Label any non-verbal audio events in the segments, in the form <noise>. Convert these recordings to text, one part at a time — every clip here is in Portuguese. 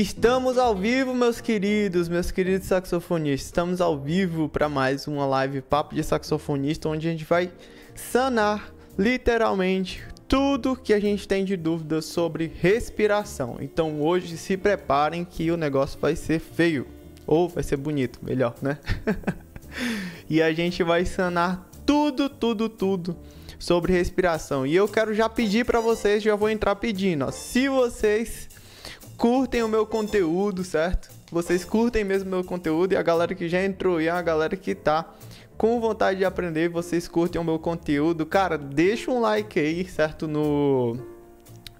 Estamos ao vivo, meus queridos, meus queridos saxofonistas. Estamos ao vivo para mais uma live Papo de Saxofonista, onde a gente vai sanar literalmente tudo que a gente tem de dúvidas sobre respiração. Então hoje se preparem que o negócio vai ser feio ou vai ser bonito, melhor, né? <laughs> e a gente vai sanar tudo, tudo, tudo sobre respiração. E eu quero já pedir para vocês, já vou entrar pedindo, ó, se vocês curtem o meu conteúdo, certo? Vocês curtem mesmo o meu conteúdo e a galera que já entrou e a galera que tá com vontade de aprender, vocês curtem o meu conteúdo, cara, deixa um like aí, certo? No,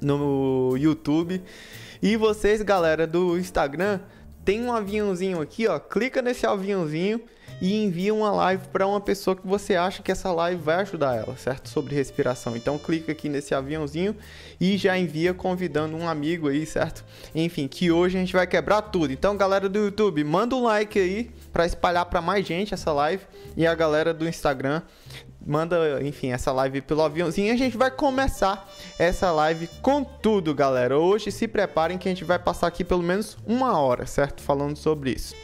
no YouTube. E vocês, galera do Instagram, tem um aviãozinho aqui, ó. Clica nesse aviãozinho e envia uma live para uma pessoa que você acha que essa live vai ajudar ela, certo? Sobre respiração. Então clica aqui nesse aviãozinho e já envia convidando um amigo aí, certo? Enfim, que hoje a gente vai quebrar tudo. Então, galera do YouTube, manda um like aí para espalhar para mais gente essa live e a galera do Instagram manda, enfim, essa live pelo aviãozinho. A gente vai começar essa live com tudo, galera. Hoje se preparem que a gente vai passar aqui pelo menos uma hora, certo? Falando sobre isso.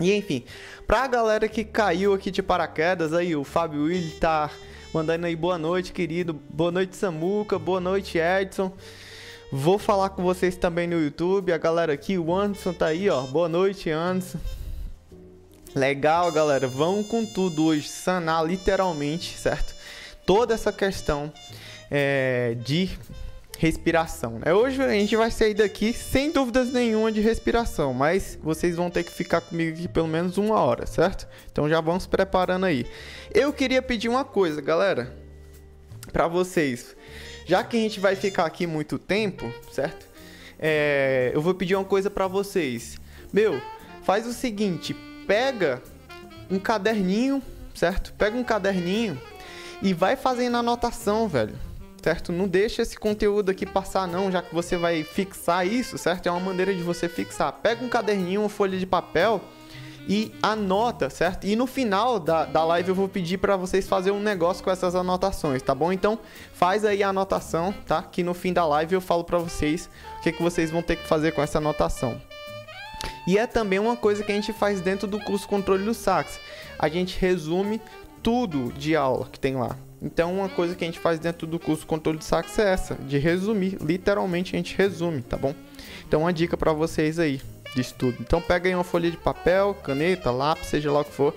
E enfim, pra galera que caiu aqui de paraquedas, aí o Fábio Willi tá mandando aí boa noite, querido. Boa noite, Samuca. Boa noite, Edson. Vou falar com vocês também no YouTube. A galera aqui, o Anderson tá aí, ó. Boa noite, Anderson. Legal, galera. Vamos com tudo hoje, sanar literalmente, certo? Toda essa questão é, de respiração. Né? Hoje a gente vai sair daqui sem dúvidas nenhuma de respiração, mas vocês vão ter que ficar comigo aqui pelo menos uma hora, certo? Então já vamos preparando aí. Eu queria pedir uma coisa, galera, para vocês. Já que a gente vai ficar aqui muito tempo, certo? É, eu vou pedir uma coisa para vocês. Meu, faz o seguinte, pega um caderninho, certo? Pega um caderninho e vai fazendo anotação, velho certo? Não deixa esse conteúdo aqui passar não, já que você vai fixar isso, certo? É uma maneira de você fixar. Pega um caderninho, uma folha de papel e anota, certo? E no final da, da live eu vou pedir para vocês fazerem um negócio com essas anotações, tá bom? Então faz aí a anotação, tá? Que no fim da live eu falo para vocês o que, que vocês vão ter que fazer com essa anotação. E é também uma coisa que a gente faz dentro do curso Controle do Sax. A gente resume tudo de aula que tem lá, então, uma coisa que a gente faz dentro do curso controle de sax é essa, de resumir, literalmente a gente resume, tá bom? Então, uma dica para vocês aí de estudo. Então, pega aí uma folha de papel, caneta, lápis, seja lá o que for,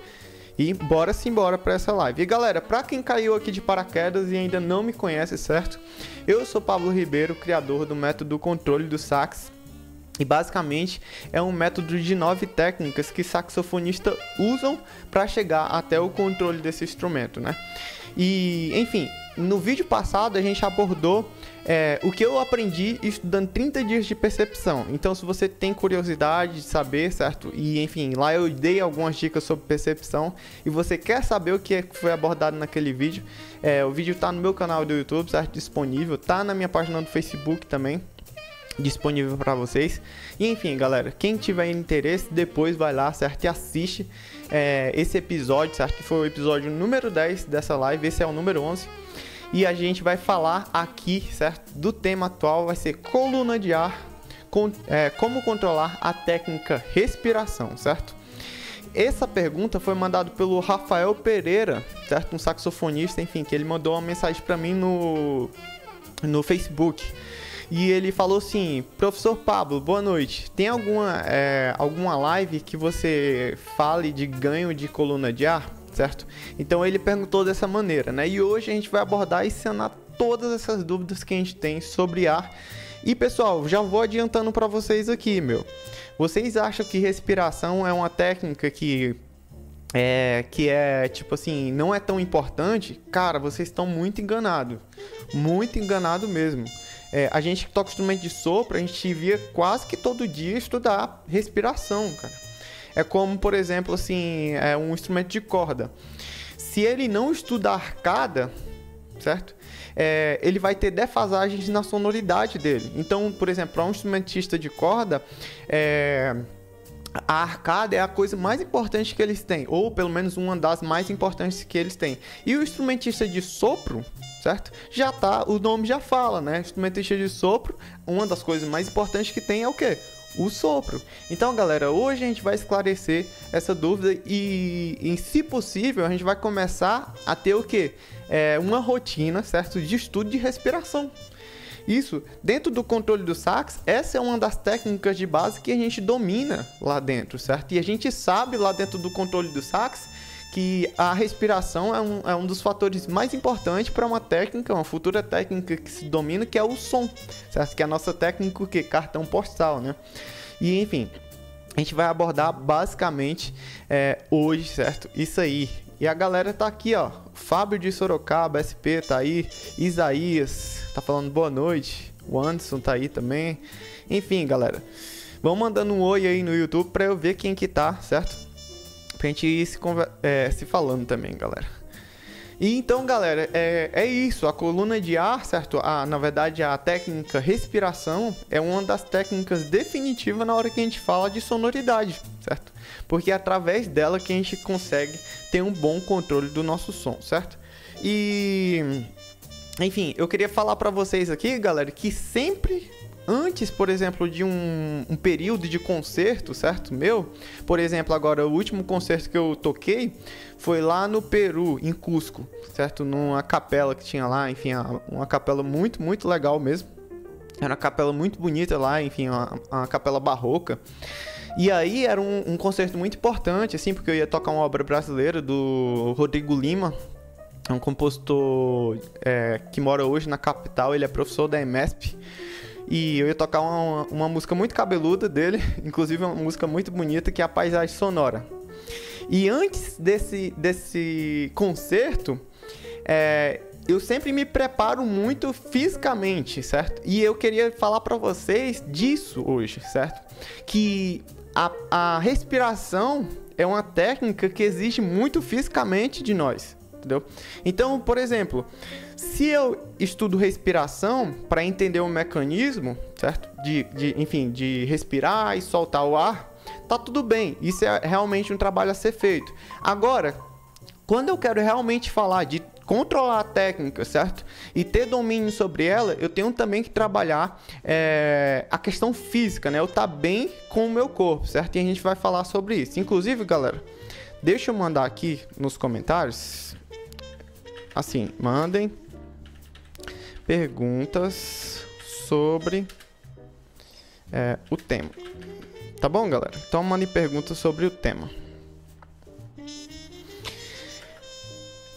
e bora sim embora para essa live. E galera, para quem caiu aqui de paraquedas e ainda não me conhece, certo? Eu sou Pablo Ribeiro, criador do método controle do sax. E basicamente é um método de nove técnicas que saxofonistas usam para chegar até o controle desse instrumento, né? E, enfim, no vídeo passado a gente abordou é, o que eu aprendi estudando 30 dias de percepção. Então, se você tem curiosidade de saber, certo? E, enfim, lá eu dei algumas dicas sobre percepção e você quer saber o que é foi abordado naquele vídeo, é, o vídeo está no meu canal do YouTube, certo? Disponível, tá na minha página do Facebook também disponível para vocês. E enfim, galera, quem tiver interesse, depois vai lá, certo? E assiste é, esse episódio, certo? Que foi o episódio número 10 dessa live, esse é o número 11. E a gente vai falar aqui, certo? Do tema atual, vai ser coluna de ar, com, é, como controlar a técnica respiração, certo? Essa pergunta foi mandada pelo Rafael Pereira, certo? Um saxofonista, enfim, que ele mandou uma mensagem para mim no, no Facebook. E ele falou assim: Professor Pablo, boa noite. Tem alguma, é, alguma live que você fale de ganho de coluna de ar? Certo? Então ele perguntou dessa maneira, né? E hoje a gente vai abordar e sanar todas essas dúvidas que a gente tem sobre ar. E pessoal, já vou adiantando para vocês aqui, meu. Vocês acham que respiração é uma técnica que é, que é tipo assim, não é tão importante, cara, vocês estão muito enganados. Muito enganado mesmo. É, a gente que toca instrumento de sopro, a gente via quase que todo dia estudar respiração, cara. É como, por exemplo, assim, é um instrumento de corda. Se ele não estuda arcada, certo? É, ele vai ter defasagens na sonoridade dele. Então, por exemplo, para um instrumentista de corda, é, a arcada é a coisa mais importante que eles têm, ou pelo menos uma das mais importantes que eles têm. E o instrumentista de sopro, certo? Já tá, o nome já fala, né? Instrumentista de sopro, uma das coisas mais importantes que tem é o quê? o sopro. Então, galera, hoje a gente vai esclarecer essa dúvida e, em se possível, a gente vai começar a ter o que? É, uma rotina, certo? De estudo de respiração. Isso, dentro do controle do sax, essa é uma das técnicas de base que a gente domina lá dentro, certo? E a gente sabe lá dentro do controle do sax que a respiração é um, é um dos fatores mais importantes para uma técnica, uma futura técnica que se domina, que é o som, certo? Que é a nossa técnica, que cartão postal, né? E enfim, a gente vai abordar basicamente é, hoje, certo? Isso aí. E a galera tá aqui, ó. Fábio de Sorocaba, SP tá aí. Isaías tá falando boa noite. O Anderson tá aí também. Enfim, galera. Vão mandando um oi aí no YouTube pra eu ver quem que tá, certo? pra gente ir se, é, se falando também, galera. E então, galera, é, é isso. A coluna de ar, certo? A, na verdade, a técnica respiração é uma das técnicas definitivas na hora que a gente fala de sonoridade, certo? Porque é através dela que a gente consegue ter um bom controle do nosso som, certo? E. Enfim, eu queria falar para vocês aqui, galera, que sempre antes, por exemplo, de um, um, período de concerto, certo? Meu, por exemplo, agora o último concerto que eu toquei foi lá no Peru, em Cusco, certo? Numa capela que tinha lá, enfim, uma capela muito, muito legal mesmo. Era uma capela muito bonita lá, enfim, uma, uma capela barroca. E aí era um, um, concerto muito importante, assim, porque eu ia tocar uma obra brasileira do Rodrigo Lima, é um compositor é, que mora hoje na capital, ele é professor da EMESP. E eu ia tocar uma, uma música muito cabeluda dele, <laughs> inclusive uma música muito bonita, que é a Paisagem Sonora. E antes desse, desse concerto, é, eu sempre me preparo muito fisicamente, certo? E eu queria falar para vocês disso hoje, certo? Que a, a respiração é uma técnica que exige muito fisicamente de nós, entendeu? Então, por exemplo, se eu estudo respiração para entender o mecanismo, certo? De, de, enfim, de respirar e soltar o ar, tá tudo bem. Isso é realmente um trabalho a ser feito. Agora, quando eu quero realmente falar de controlar a técnica, certo? E ter domínio sobre ela, eu tenho também que trabalhar é, a questão física, né? Eu tá bem com o meu corpo, certo? E a gente vai falar sobre isso. Inclusive, galera, deixa eu mandar aqui nos comentários. Assim, mandem perguntas sobre é, o tema. Tá bom, galera? Então mande perguntas sobre o tema.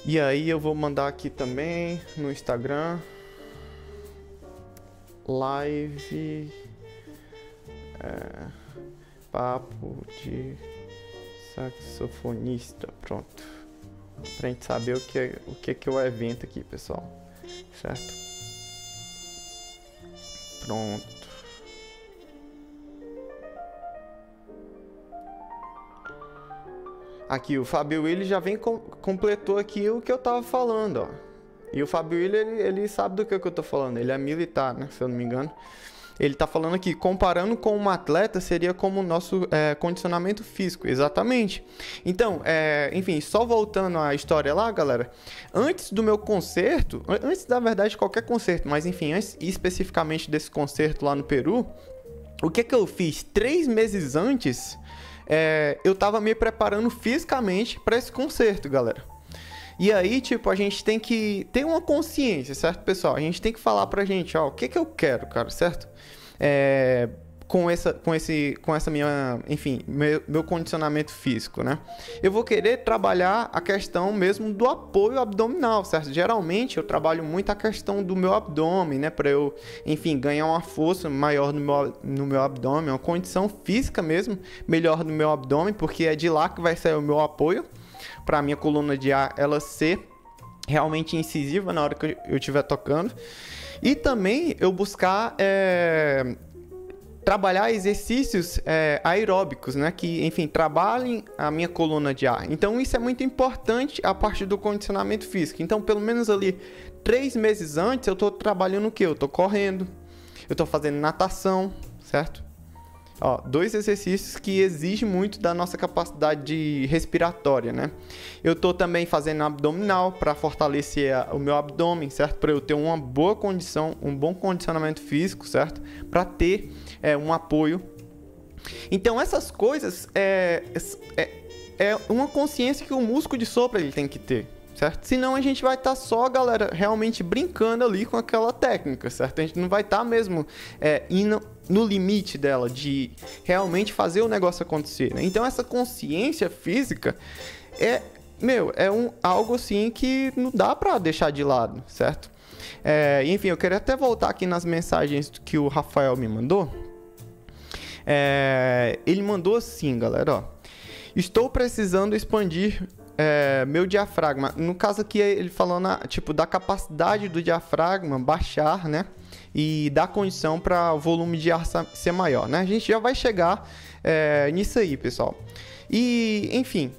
E aí eu vou mandar aqui também no Instagram live é, papo de saxofonista, pronto. Pra gente saber o que é, o que é que é o evento aqui, pessoal. Certo? Pronto. Aqui, o Fábio Willi já vem com, completou aqui o que eu tava falando, ó. E o Fábio Willi, ele, ele sabe do que, que eu tô falando. Ele é militar, né? Se eu não me engano. Ele está falando aqui, comparando com um atleta, seria como o nosso é, condicionamento físico, exatamente. Então, é, enfim, só voltando à história lá, galera. Antes do meu concerto, antes da verdade qualquer concerto, mas enfim, antes especificamente desse concerto lá no Peru, o que que eu fiz? Três meses antes, é, eu estava me preparando fisicamente para esse concerto, galera. E aí, tipo, a gente tem que ter uma consciência, certo, pessoal? A gente tem que falar pra gente, ó, o que que eu quero, cara, certo? É, com essa, com esse, com essa minha, enfim, meu, meu, condicionamento físico, né? Eu vou querer trabalhar a questão mesmo do apoio abdominal, certo? Geralmente eu trabalho muito a questão do meu abdômen, né? Para eu, enfim, ganhar uma força maior no meu, no meu abdômen, uma condição física mesmo melhor no meu abdômen, porque é de lá que vai sair o meu apoio para minha coluna de ar ela ser realmente incisiva na hora que eu estiver tocando. E também eu buscar é, trabalhar exercícios é, aeróbicos, né? Que, enfim, trabalhem a minha coluna de ar. Então, isso é muito importante a partir do condicionamento físico. Então, pelo menos ali três meses antes, eu estou trabalhando o que? Eu estou correndo, eu estou fazendo natação, certo? Ó, dois exercícios que exigem muito da nossa capacidade respiratória, né? Eu tô também fazendo abdominal para fortalecer o meu abdômen, certo? Para eu ter uma boa condição, um bom condicionamento físico, certo? Para ter é, um apoio Então essas coisas é, é, é uma consciência que o músico de sopro ele tem que ter certo? Senão a gente vai estar tá só, galera, realmente brincando ali com aquela técnica, certo? A gente não vai estar tá mesmo é, indo no limite dela, de realmente fazer o negócio acontecer, né? Então essa consciência física é, meu, é um, algo assim que não dá para deixar de lado, certo? É, enfim, eu queria até voltar aqui nas mensagens que o Rafael me mandou. É, ele mandou assim, galera, ó. Estou precisando expandir é, meu diafragma. No caso aqui, ele falando tipo, da capacidade do diafragma baixar, né? E dar condição para o volume de ar ser maior, né? A gente já vai chegar é, nisso aí, pessoal. E, enfim,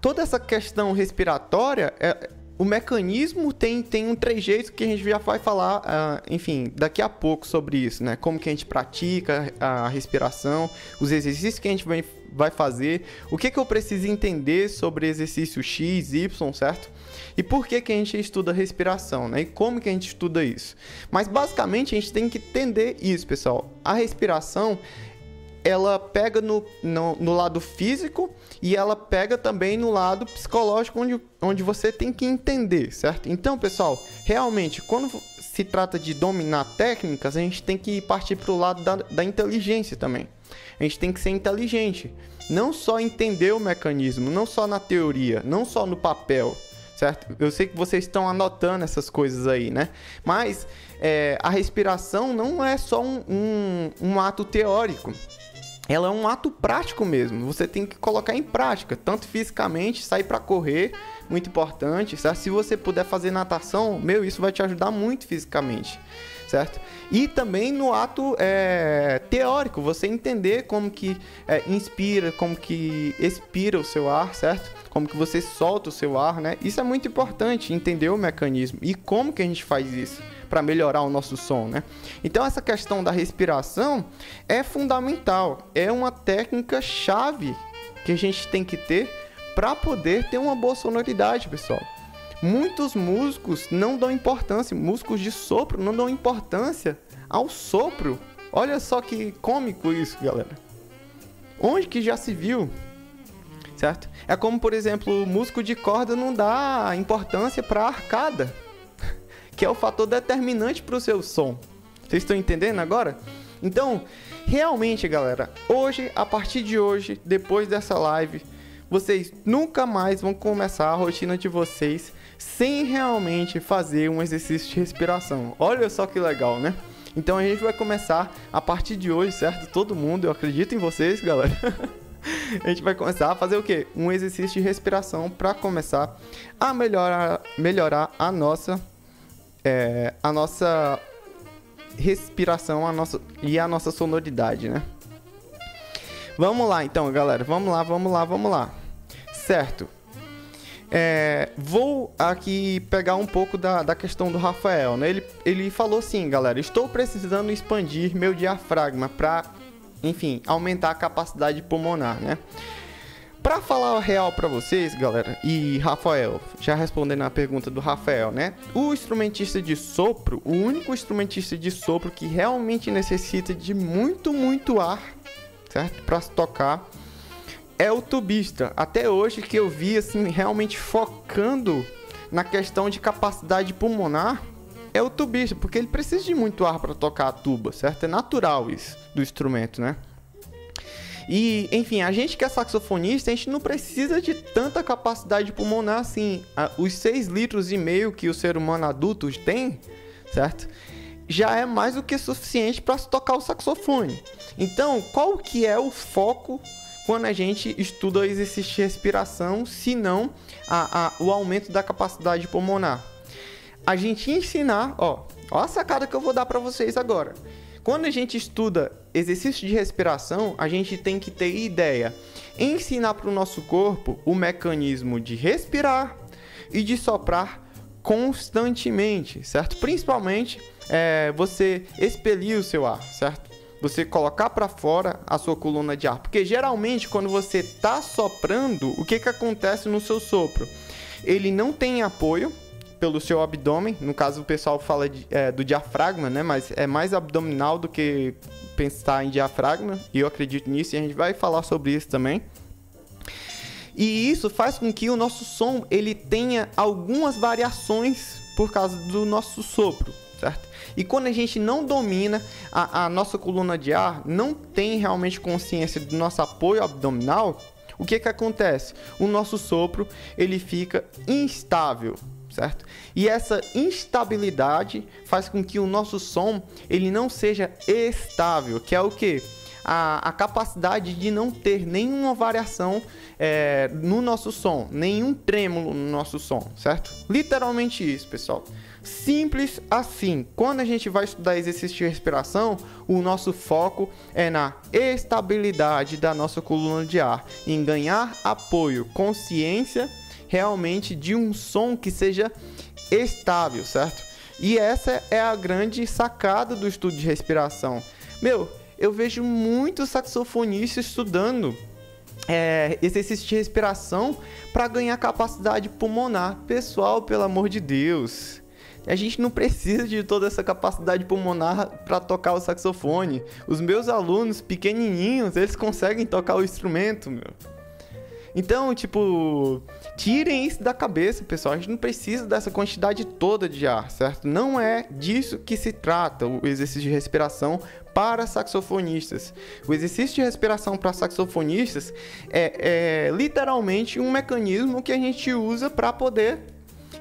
toda essa questão respiratória, é, o mecanismo tem, tem um trejeito que a gente já vai falar, uh, enfim, daqui a pouco sobre isso, né? Como que a gente pratica a respiração, os exercícios que a gente vai vai fazer, o que, que eu preciso entender sobre exercício X, Y, certo? E por que, que a gente estuda respiração, né? E como que a gente estuda isso? Mas basicamente a gente tem que entender isso, pessoal. A respiração ela pega no, no, no, lado físico e ela pega também no lado psicológico, onde, onde você tem que entender, certo? Então, pessoal, realmente, quando se trata de dominar técnicas, a gente tem que partir para o lado da, da inteligência também. A gente tem que ser inteligente. Não só entender o mecanismo, não só na teoria, não só no papel, certo? Eu sei que vocês estão anotando essas coisas aí, né? Mas é, a respiração não é só um, um, um ato teórico ela é um ato prático mesmo. Você tem que colocar em prática, tanto fisicamente, sair para correr, muito importante, certo? Se você puder fazer natação, meu, isso vai te ajudar muito fisicamente certo? E também no ato é, teórico, você entender como que é, inspira, como que expira o seu ar, certo? Como que você solta o seu ar, né? Isso é muito importante, entender o mecanismo e como que a gente faz isso para melhorar o nosso som, né? Então essa questão da respiração é fundamental, é uma técnica chave que a gente tem que ter para poder ter uma boa sonoridade, pessoal. Muitos músicos não dão importância, músicos de sopro não dão importância ao sopro. Olha só que cômico isso, galera. Onde que já se viu? Certo? É como, por exemplo, o músico de corda não dá importância para arcada, que é o fator determinante para o seu som. Vocês estão entendendo agora? Então, realmente, galera, hoje, a partir de hoje, depois dessa live, vocês nunca mais vão começar a rotina de vocês sem realmente fazer um exercício de respiração. Olha só que legal, né? Então a gente vai começar a partir de hoje, certo? Todo mundo, eu acredito em vocês, galera. <laughs> a gente vai começar a fazer o quê? Um exercício de respiração para começar a melhorar, melhorar a nossa é, a nossa respiração, a nossa e a nossa sonoridade, né? Vamos lá, então, galera. Vamos lá, vamos lá, vamos lá. Certo. É, vou aqui pegar um pouco da, da questão do Rafael, né? Ele, ele falou assim, galera, estou precisando expandir meu diafragma para, enfim, aumentar a capacidade pulmonar, né? Para falar a real para vocês, galera, e Rafael, já respondendo a pergunta do Rafael, né? O instrumentista de sopro, o único instrumentista de sopro que realmente necessita de muito, muito ar, certo? Para tocar é o tubista. Até hoje que eu vi assim realmente focando na questão de capacidade pulmonar é o tubista, porque ele precisa de muito ar para tocar a tuba, certo? É natural isso do instrumento, né? E, enfim, a gente que é saxofonista, a gente não precisa de tanta capacidade pulmonar assim. Os 6 litros e meio que o ser humano adulto tem, certo? Já é mais do que suficiente para tocar o saxofone. Então, qual que é o foco quando a gente estuda exercício de respiração, se não a, a, o aumento da capacidade pulmonar. A gente ensinar, ó, ó a sacada que eu vou dar para vocês agora. Quando a gente estuda exercício de respiração, a gente tem que ter ideia, ensinar para o nosso corpo o mecanismo de respirar e de soprar constantemente, certo? Principalmente é, você expelir o seu ar, certo? você colocar para fora a sua coluna de ar. Porque geralmente quando você está soprando, o que, que acontece no seu sopro? Ele não tem apoio, pelo seu abdômen. No caso, o pessoal fala de, é, do diafragma, né? Mas é mais abdominal do que pensar em diafragma. E eu acredito nisso e a gente vai falar sobre isso também. E isso faz com que o nosso som ele tenha algumas variações por causa do nosso sopro, certo? E quando a gente não domina a, a nossa coluna de ar, não tem realmente consciência do nosso apoio abdominal, o que que acontece? O nosso sopro ele fica instável, certo? E essa instabilidade faz com que o nosso som ele não seja estável, que é o que? A, a capacidade de não ter nenhuma variação é, no nosso som, nenhum trêmulo no nosso som, certo? Literalmente isso, pessoal. Simples assim. Quando a gente vai estudar exercício de respiração, o nosso foco é na estabilidade da nossa coluna de ar, em ganhar apoio, consciência realmente de um som que seja estável, certo? E essa é a grande sacada do estudo de respiração. Meu, eu vejo muitos saxofonistas estudando é, exercício de respiração para ganhar capacidade pulmonar. Pessoal, pelo amor de Deus. A gente não precisa de toda essa capacidade pulmonar para tocar o saxofone. Os meus alunos pequenininhos, eles conseguem tocar o instrumento, meu. Então, tipo, tirem isso da cabeça, pessoal. A gente não precisa dessa quantidade toda de ar, certo? Não é disso que se trata o exercício de respiração para saxofonistas. O exercício de respiração para saxofonistas é, é literalmente um mecanismo que a gente usa para poder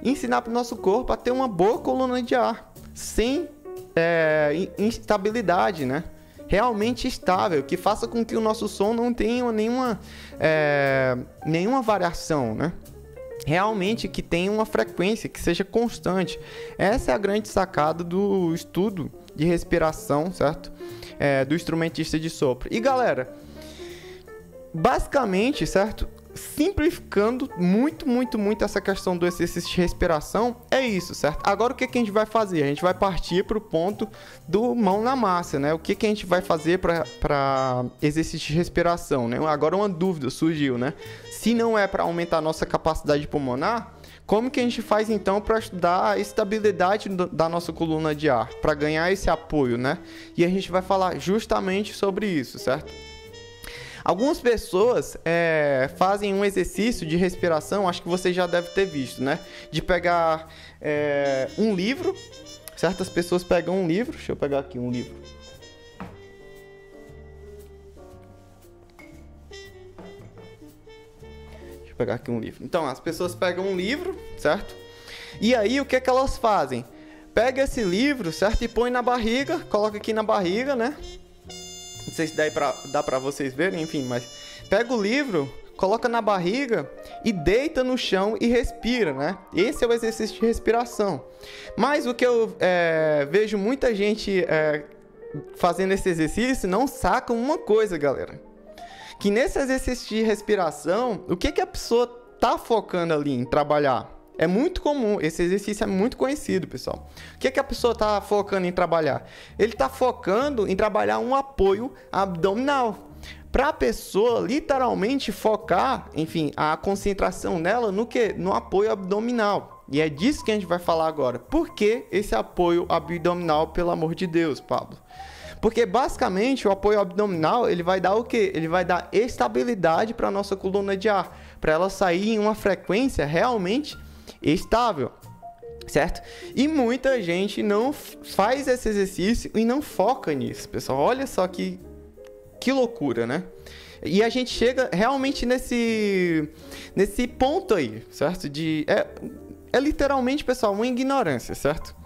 ensinar para o nosso corpo a ter uma boa coluna de ar, sem é, instabilidade, né? Realmente estável, que faça com que o nosso som não tenha nenhuma, é, nenhuma variação, né? Realmente que tenha uma frequência, que seja constante. Essa é a grande sacada do estudo de respiração, certo? É, do instrumentista de sopro. E galera, basicamente, certo? Simplificando muito, muito, muito essa questão do exercício de respiração, é isso, certo? Agora o que, que a gente vai fazer? A gente vai partir para o ponto do mão na massa, né? O que, que a gente vai fazer para exercício de respiração, né? Agora uma dúvida surgiu, né? Se não é para aumentar a nossa capacidade pulmonar, como que a gente faz então para estudar a estabilidade da nossa coluna de ar, para ganhar esse apoio, né? E a gente vai falar justamente sobre isso, certo? Algumas pessoas é, fazem um exercício de respiração, acho que você já deve ter visto, né? De pegar é, um livro, certas pessoas pegam um livro, deixa eu pegar aqui um livro. Deixa eu pegar aqui um livro. Então, as pessoas pegam um livro, certo? E aí, o que, é que elas fazem? Pega esse livro, certo? E põe na barriga, coloca aqui na barriga, né? Não sei se dá pra, dá pra vocês verem, enfim, mas pega o livro, coloca na barriga e deita no chão e respira, né? Esse é o exercício de respiração. Mas o que eu é, vejo muita gente é, fazendo esse exercício não saca uma coisa, galera. Que nesse exercício de respiração, o que, que a pessoa tá focando ali em trabalhar? É muito comum, esse exercício é muito conhecido, pessoal. O que, é que a pessoa está focando em trabalhar? Ele está focando em trabalhar um apoio abdominal. Para a pessoa literalmente focar, enfim, a concentração nela no que? No apoio abdominal. E é disso que a gente vai falar agora. Por que esse apoio abdominal, pelo amor de Deus, Pablo? Porque basicamente o apoio abdominal ele vai dar o que? Ele vai dar estabilidade para nossa coluna de ar, para ela sair em uma frequência realmente estável, certo? E muita gente não faz esse exercício e não foca nisso, pessoal. Olha só que, que loucura, né? E a gente chega realmente nesse, nesse ponto aí, certo? De, é, é literalmente, pessoal, uma ignorância, certo?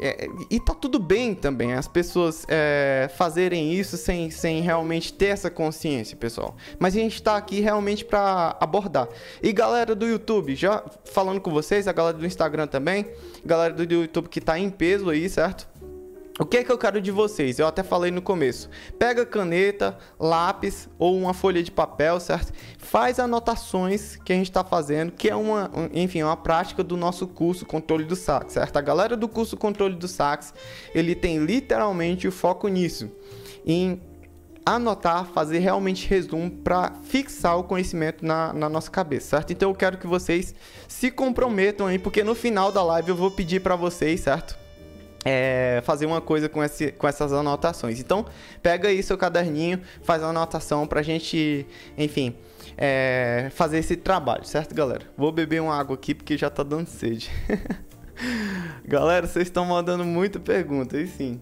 É, e tá tudo bem também as pessoas é, fazerem isso sem, sem realmente ter essa consciência, pessoal. Mas a gente tá aqui realmente para abordar. E galera do YouTube, já falando com vocês, a galera do Instagram também, galera do YouTube que tá em peso aí, certo? O que é que eu quero de vocês? Eu até falei no começo. Pega caneta, lápis ou uma folha de papel, certo? Faz anotações que a gente está fazendo, que é uma, enfim, uma prática do nosso curso Controle do Sax, certo? A galera do curso Controle do Sax, ele tem literalmente o foco nisso, em anotar, fazer realmente resumo para fixar o conhecimento na, na, nossa cabeça, certo? Então eu quero que vocês se comprometam aí, porque no final da live eu vou pedir para vocês, certo? É, fazer uma coisa com, esse, com essas anotações. Então, pega aí seu caderninho, faz a anotação pra gente, enfim, é, fazer esse trabalho, certo, galera? Vou beber uma água aqui porque já tá dando sede. <laughs> galera, vocês estão mandando muita pergunta, e sim.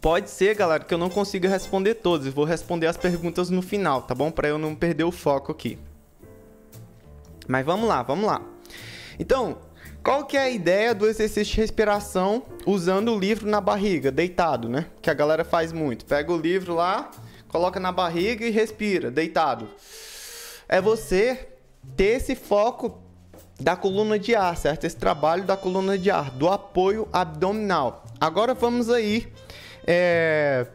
Pode ser, galera, que eu não consiga responder todas. Vou responder as perguntas no final, tá bom? Para eu não perder o foco aqui. Mas vamos lá, vamos lá. Então, qual que é a ideia do exercício de respiração usando o livro na barriga, deitado, né? Que a galera faz muito. Pega o livro lá, coloca na barriga e respira, deitado. É você ter esse foco da coluna de ar, certo? Esse trabalho da coluna de ar, do apoio abdominal. Agora vamos aí é,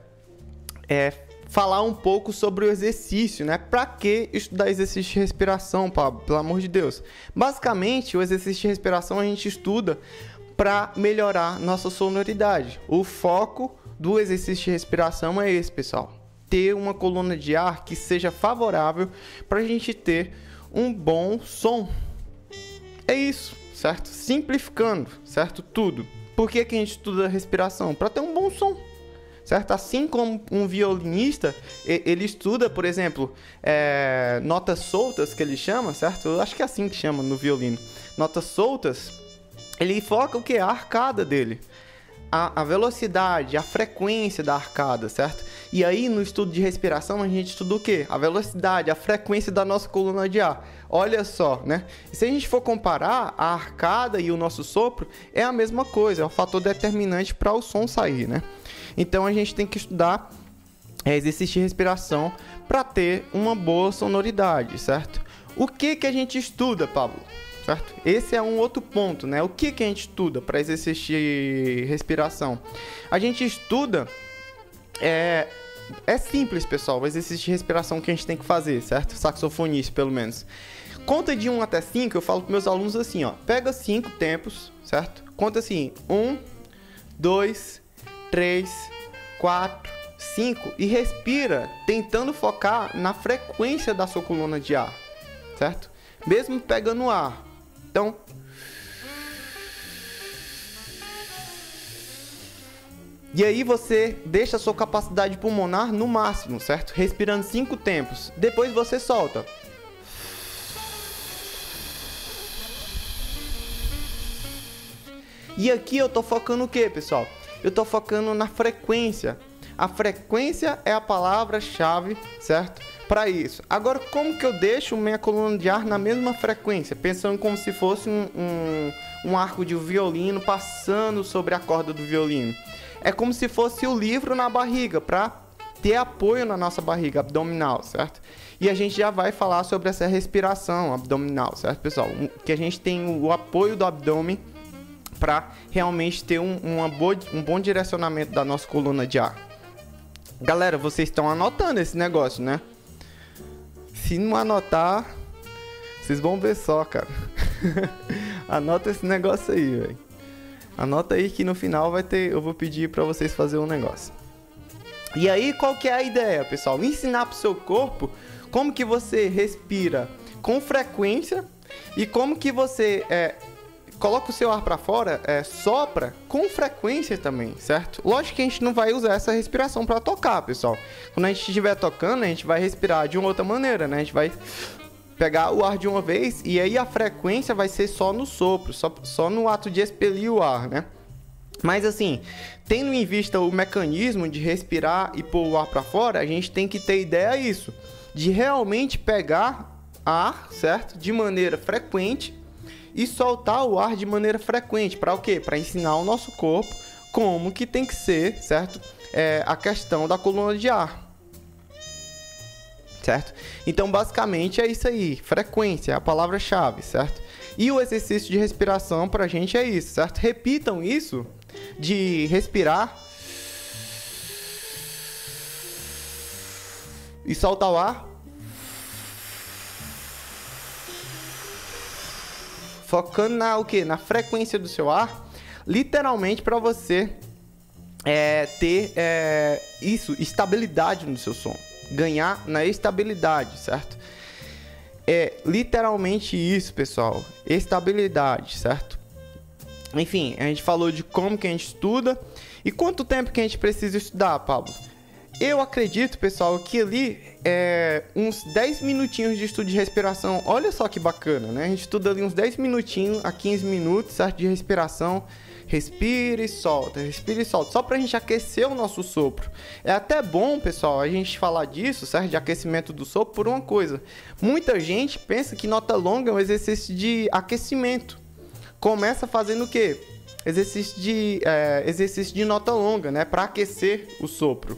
é, falar um pouco sobre o exercício, né? Para que estudar exercício de respiração, Pablo? Pelo amor de Deus. Basicamente, o exercício de respiração a gente estuda para melhorar nossa sonoridade. O foco do exercício de respiração é esse, pessoal. Ter uma coluna de ar que seja favorável para a gente ter um bom som. É isso, certo? Simplificando, certo? Tudo. Por que, que a gente estuda respiração? Para ter um bom som certo? Assim como um violinista, ele estuda, por exemplo, é, notas soltas, que ele chama, certo? Eu acho que é assim que chama no violino. Notas soltas, ele foca o que? A arcada dele. A, a, velocidade, a frequência da arcada, certo? E aí no estudo de respiração a gente estuda o que? A velocidade, a frequência da nossa coluna de ar. Olha só, né? E se a gente for comparar a arcada e o nosso sopro, é a mesma coisa, é o fator determinante para o som sair, né? Então a gente tem que estudar é, exercício de respiração para ter uma boa sonoridade, certo? O que que a gente estuda, Pablo? Certo? Esse é um outro ponto, né? O que que a gente estuda para exercício de respiração? A gente estuda é, é simples, pessoal, o exercício de respiração que a gente tem que fazer, certo? Saxofonista, pelo menos. Conta de 1 até 5, eu falo para meus alunos assim, ó. Pega 5 tempos, certo? Conta assim: 1, 2, 3, 4, 5 e respira, tentando focar na frequência da sua coluna de ar, certo? Mesmo pegando ar. Então, E aí você deixa a sua capacidade pulmonar no máximo, certo? Respirando 5 tempos. Depois você solta. E aqui eu tô focando o que, pessoal? Eu estou focando na frequência. A frequência é a palavra-chave, certo? Para isso. Agora, como que eu deixo minha coluna de ar na mesma frequência? Pensando como se fosse um, um, um arco de violino passando sobre a corda do violino. É como se fosse o livro na barriga, para ter apoio na nossa barriga abdominal, certo? E a gente já vai falar sobre essa respiração abdominal, certo, pessoal? Que a gente tem o apoio do abdômen para realmente ter um, uma boa, um bom direcionamento da nossa coluna de ar. Galera, vocês estão anotando esse negócio, né? Se não anotar, vocês vão ver só, cara. <laughs> Anota esse negócio aí, velho. Anota aí que no final vai ter, eu vou pedir para vocês fazer um negócio. E aí, qual que é a ideia, pessoal? Ensinar pro seu corpo como que você respira com frequência e como que você é, coloca o seu ar para fora, é, sopra com frequência também, certo? Lógico que a gente não vai usar essa respiração para tocar, pessoal. Quando a gente estiver tocando, a gente vai respirar de uma outra maneira, né? A gente vai pegar o ar de uma vez e aí a frequência vai ser só no sopro, só, só no ato de expelir o ar, né? Mas assim, tendo em vista o mecanismo de respirar e pôr o ar para fora, a gente tem que ter ideia isso, de realmente pegar ar, certo? De maneira frequente e soltar o ar de maneira frequente. Para o quê? Para ensinar o nosso corpo como que tem que ser, certo? É, a questão da coluna de ar. Certo? Então, basicamente é isso aí. Frequência é a palavra-chave, certo? E o exercício de respiração para a gente é isso, certo? Repitam isso de respirar e soltar o ar focando na o que? Na frequência do seu ar, literalmente para você é, ter é, isso, estabilidade no seu som. Ganhar na estabilidade, certo? É literalmente isso, pessoal. Estabilidade, certo? Enfim, a gente falou de como que a gente estuda e quanto tempo que a gente precisa estudar, Pablo. Eu acredito, pessoal, que ali é uns 10 minutinhos de estudo de respiração. Olha só que bacana, né? A gente estuda ali uns 10 minutinhos a 15 minutos, certo? De respiração. Respira e solta, respira e solta, só pra gente aquecer o nosso sopro. É até bom, pessoal, a gente falar disso, certo? De aquecimento do sopro por uma coisa. Muita gente pensa que nota longa é um exercício de aquecimento. Começa fazendo o quê? Exercício de, é, exercício de nota longa, né? Para aquecer o sopro.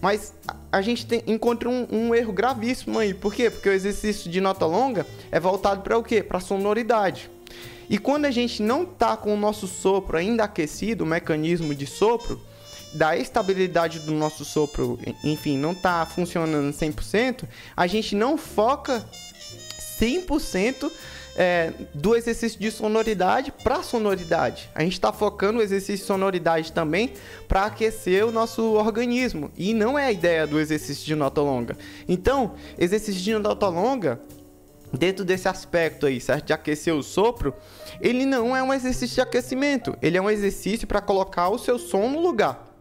Mas a gente tem, encontra um, um, erro gravíssimo aí. Por quê? Porque o exercício de nota longa é voltado para o quê? Para sonoridade. E quando a gente não está com o nosso sopro ainda aquecido, o mecanismo de sopro, da estabilidade do nosso sopro, enfim, não está funcionando 100%, a gente não foca 100% é, do exercício de sonoridade para sonoridade. A gente está focando o exercício de sonoridade também para aquecer o nosso organismo. E não é a ideia do exercício de nota longa. Então, exercício de nota longa, dentro desse aspecto aí, certo? De aquecer o sopro, ele não é um exercício de aquecimento. Ele é um exercício para colocar o seu som no lugar,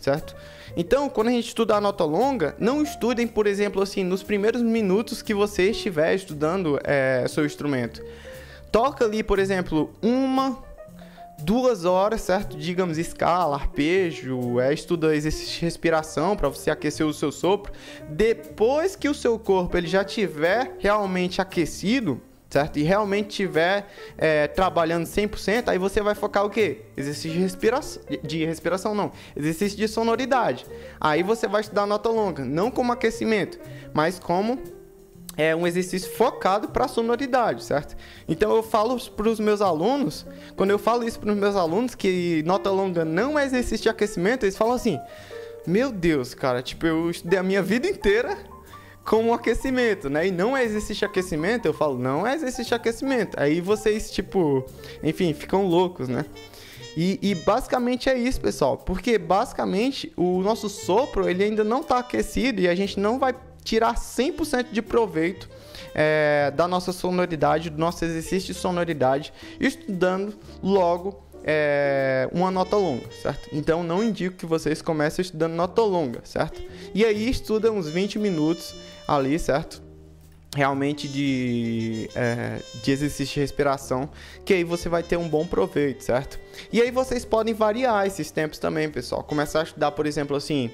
certo? Então, quando a gente estuda a nota longa, não estudem, por exemplo, assim, nos primeiros minutos que você estiver estudando é, seu instrumento. Toca ali, por exemplo, uma, duas horas, certo? Digamos, escala, arpejo, é, estuda exercício de respiração para você aquecer o seu sopro. Depois que o seu corpo ele já tiver realmente aquecido, certo? E realmente estiver é, trabalhando 100%, aí você vai focar o quê? Exercício de respiração, de respiração não, exercício de sonoridade. Aí você vai estudar nota longa, não como aquecimento, mas como é um exercício focado para sonoridade, certo? Então eu falo para os meus alunos, quando eu falo isso para os meus alunos que nota longa não é exercício de aquecimento, eles falam assim: "Meu Deus, cara, tipo eu estudei a minha vida inteira como aquecimento, né? E não é aquecimento, eu falo, não é aquecimento. Aí vocês, tipo, enfim, ficam loucos, né? E, e, basicamente é isso, pessoal. Porque basicamente o nosso sopro ele ainda não está aquecido e a gente não vai tirar 100% de proveito é, da nossa sonoridade, do nosso exercício de sonoridade, estudando logo é, uma nota longa, certo? Então não indico que vocês comecem estudando nota longa, certo? E aí estuda uns 20 minutos ali, certo? Realmente de, é, de exercício de respiração, que aí você vai ter um bom proveito, certo? E aí vocês podem variar esses tempos também, pessoal. Começar a estudar, por exemplo, assim,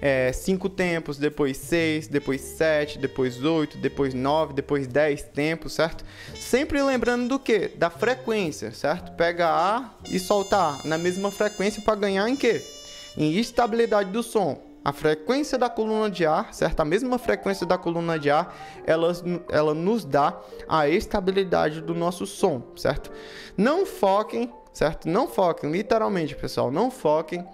é, cinco tempos, depois seis, depois sete, depois oito, depois nove, depois dez tempos, certo? Sempre lembrando do que? Da frequência, certo? Pega A e solta na mesma frequência para ganhar em quê? Em estabilidade do som a frequência da coluna de ar, certo? A mesma frequência da coluna de ar, ela, ela nos dá a estabilidade do nosso som, certo? Não foquem, certo? Não foquem, literalmente, pessoal, não foquem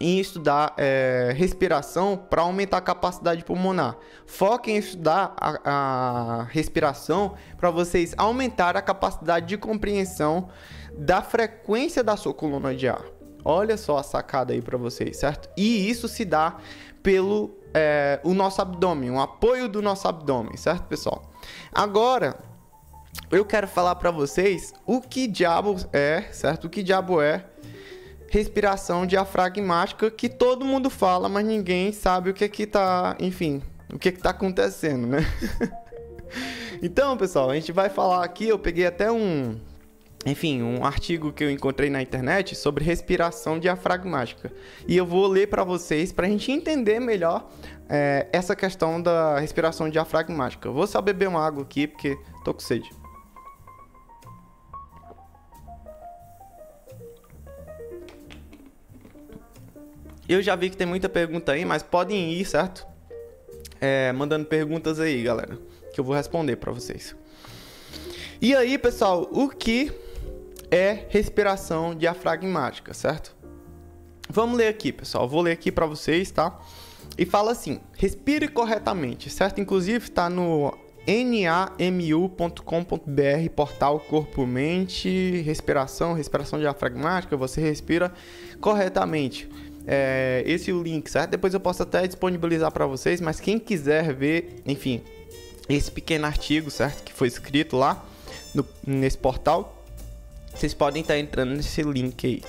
em estudar é, respiração para aumentar a capacidade pulmonar. Foquem em estudar a, a respiração para vocês aumentar a capacidade de compreensão da frequência da sua coluna de ar. Olha só a sacada aí para vocês, certo? E isso se dá pelo é, o nosso abdômen, o apoio do nosso abdômen, certo, pessoal? Agora, eu quero falar para vocês o que diabo é, certo? O que diabo é respiração diafragmática que todo mundo fala, mas ninguém sabe o que que tá, enfim, o que que tá acontecendo, né? <laughs> então, pessoal, a gente vai falar aqui, eu peguei até um enfim, um artigo que eu encontrei na internet sobre respiração diafragmática. E eu vou ler para vocês para a gente entender melhor é, essa questão da respiração diafragmática. vou só beber uma água aqui porque tô com sede. Eu já vi que tem muita pergunta aí, mas podem ir, certo? É, mandando perguntas aí, galera, que eu vou responder para vocês. E aí, pessoal, o que é respiração diafragmática, certo? Vamos ler aqui, pessoal. Vou ler aqui para vocês, tá? E fala assim: respire corretamente, certo? Inclusive está no namu.com.br, portal Corpo Mente, respiração, respiração diafragmática, você respira corretamente. é, esse é o link, certo? Depois eu posso até disponibilizar para vocês, mas quem quiser ver, enfim, esse pequeno artigo, certo? Que foi escrito lá no, nesse portal, vocês podem estar entrando nesse link aí.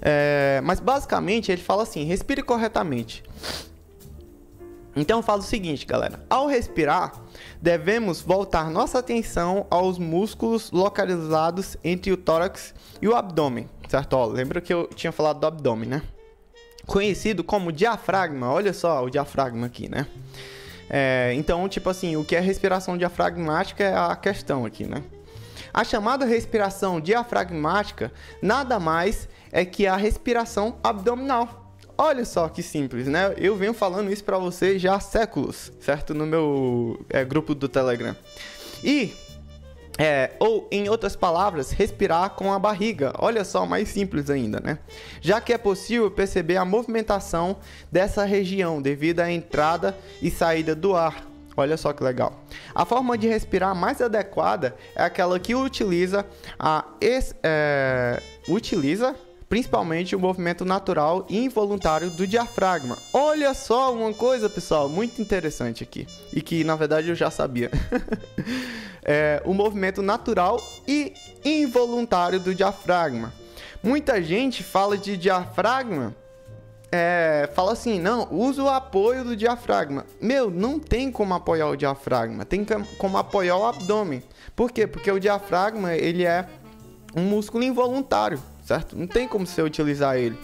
É, mas basicamente ele fala assim: respire corretamente. Então eu falo o seguinte, galera: ao respirar, devemos voltar nossa atenção aos músculos localizados entre o tórax e o abdômen, certo? Ó, lembra que eu tinha falado do abdômen, né? Conhecido como diafragma, olha só o diafragma aqui, né? É, então, tipo assim, o que é respiração diafragmática é a questão aqui, né? A chamada respiração diafragmática nada mais é que a respiração abdominal. Olha só que simples, né? Eu venho falando isso para vocês já há séculos, certo? No meu é, grupo do Telegram. E, é, ou em outras palavras, respirar com a barriga. Olha só, mais simples ainda, né? Já que é possível perceber a movimentação dessa região devido à entrada e saída do ar. Olha só que legal. A forma de respirar mais adequada é aquela que utiliza a é, utiliza principalmente o movimento natural e involuntário do diafragma. Olha só uma coisa, pessoal, muito interessante aqui e que na verdade eu já sabia. <laughs> é, o movimento natural e involuntário do diafragma. Muita gente fala de diafragma é, fala assim, não, usa o apoio do diafragma. Meu, não tem como apoiar o diafragma, tem como apoiar o abdômen. Por quê? Porque o diafragma, ele é um músculo involuntário certo? Não tem como você utilizar ele.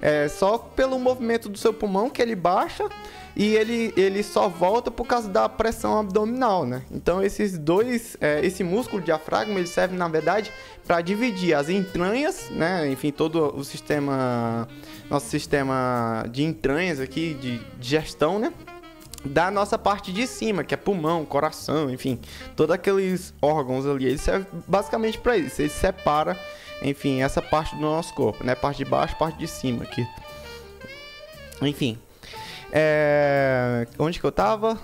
É só pelo movimento do seu pulmão que ele baixa e ele, ele só volta por causa da pressão abdominal, né? Então esses dois, é, esse músculo diafragma, ele serve na verdade para dividir as entranhas, né? Enfim, todo o sistema, nosso sistema de entranhas aqui de digestão, né? Da nossa parte de cima, que é pulmão, coração, enfim, todos aqueles órgãos ali, ele serve basicamente para isso. Ele separa enfim, essa parte do nosso corpo, né? Parte de baixo, parte de cima aqui. Enfim. É... Onde que eu tava?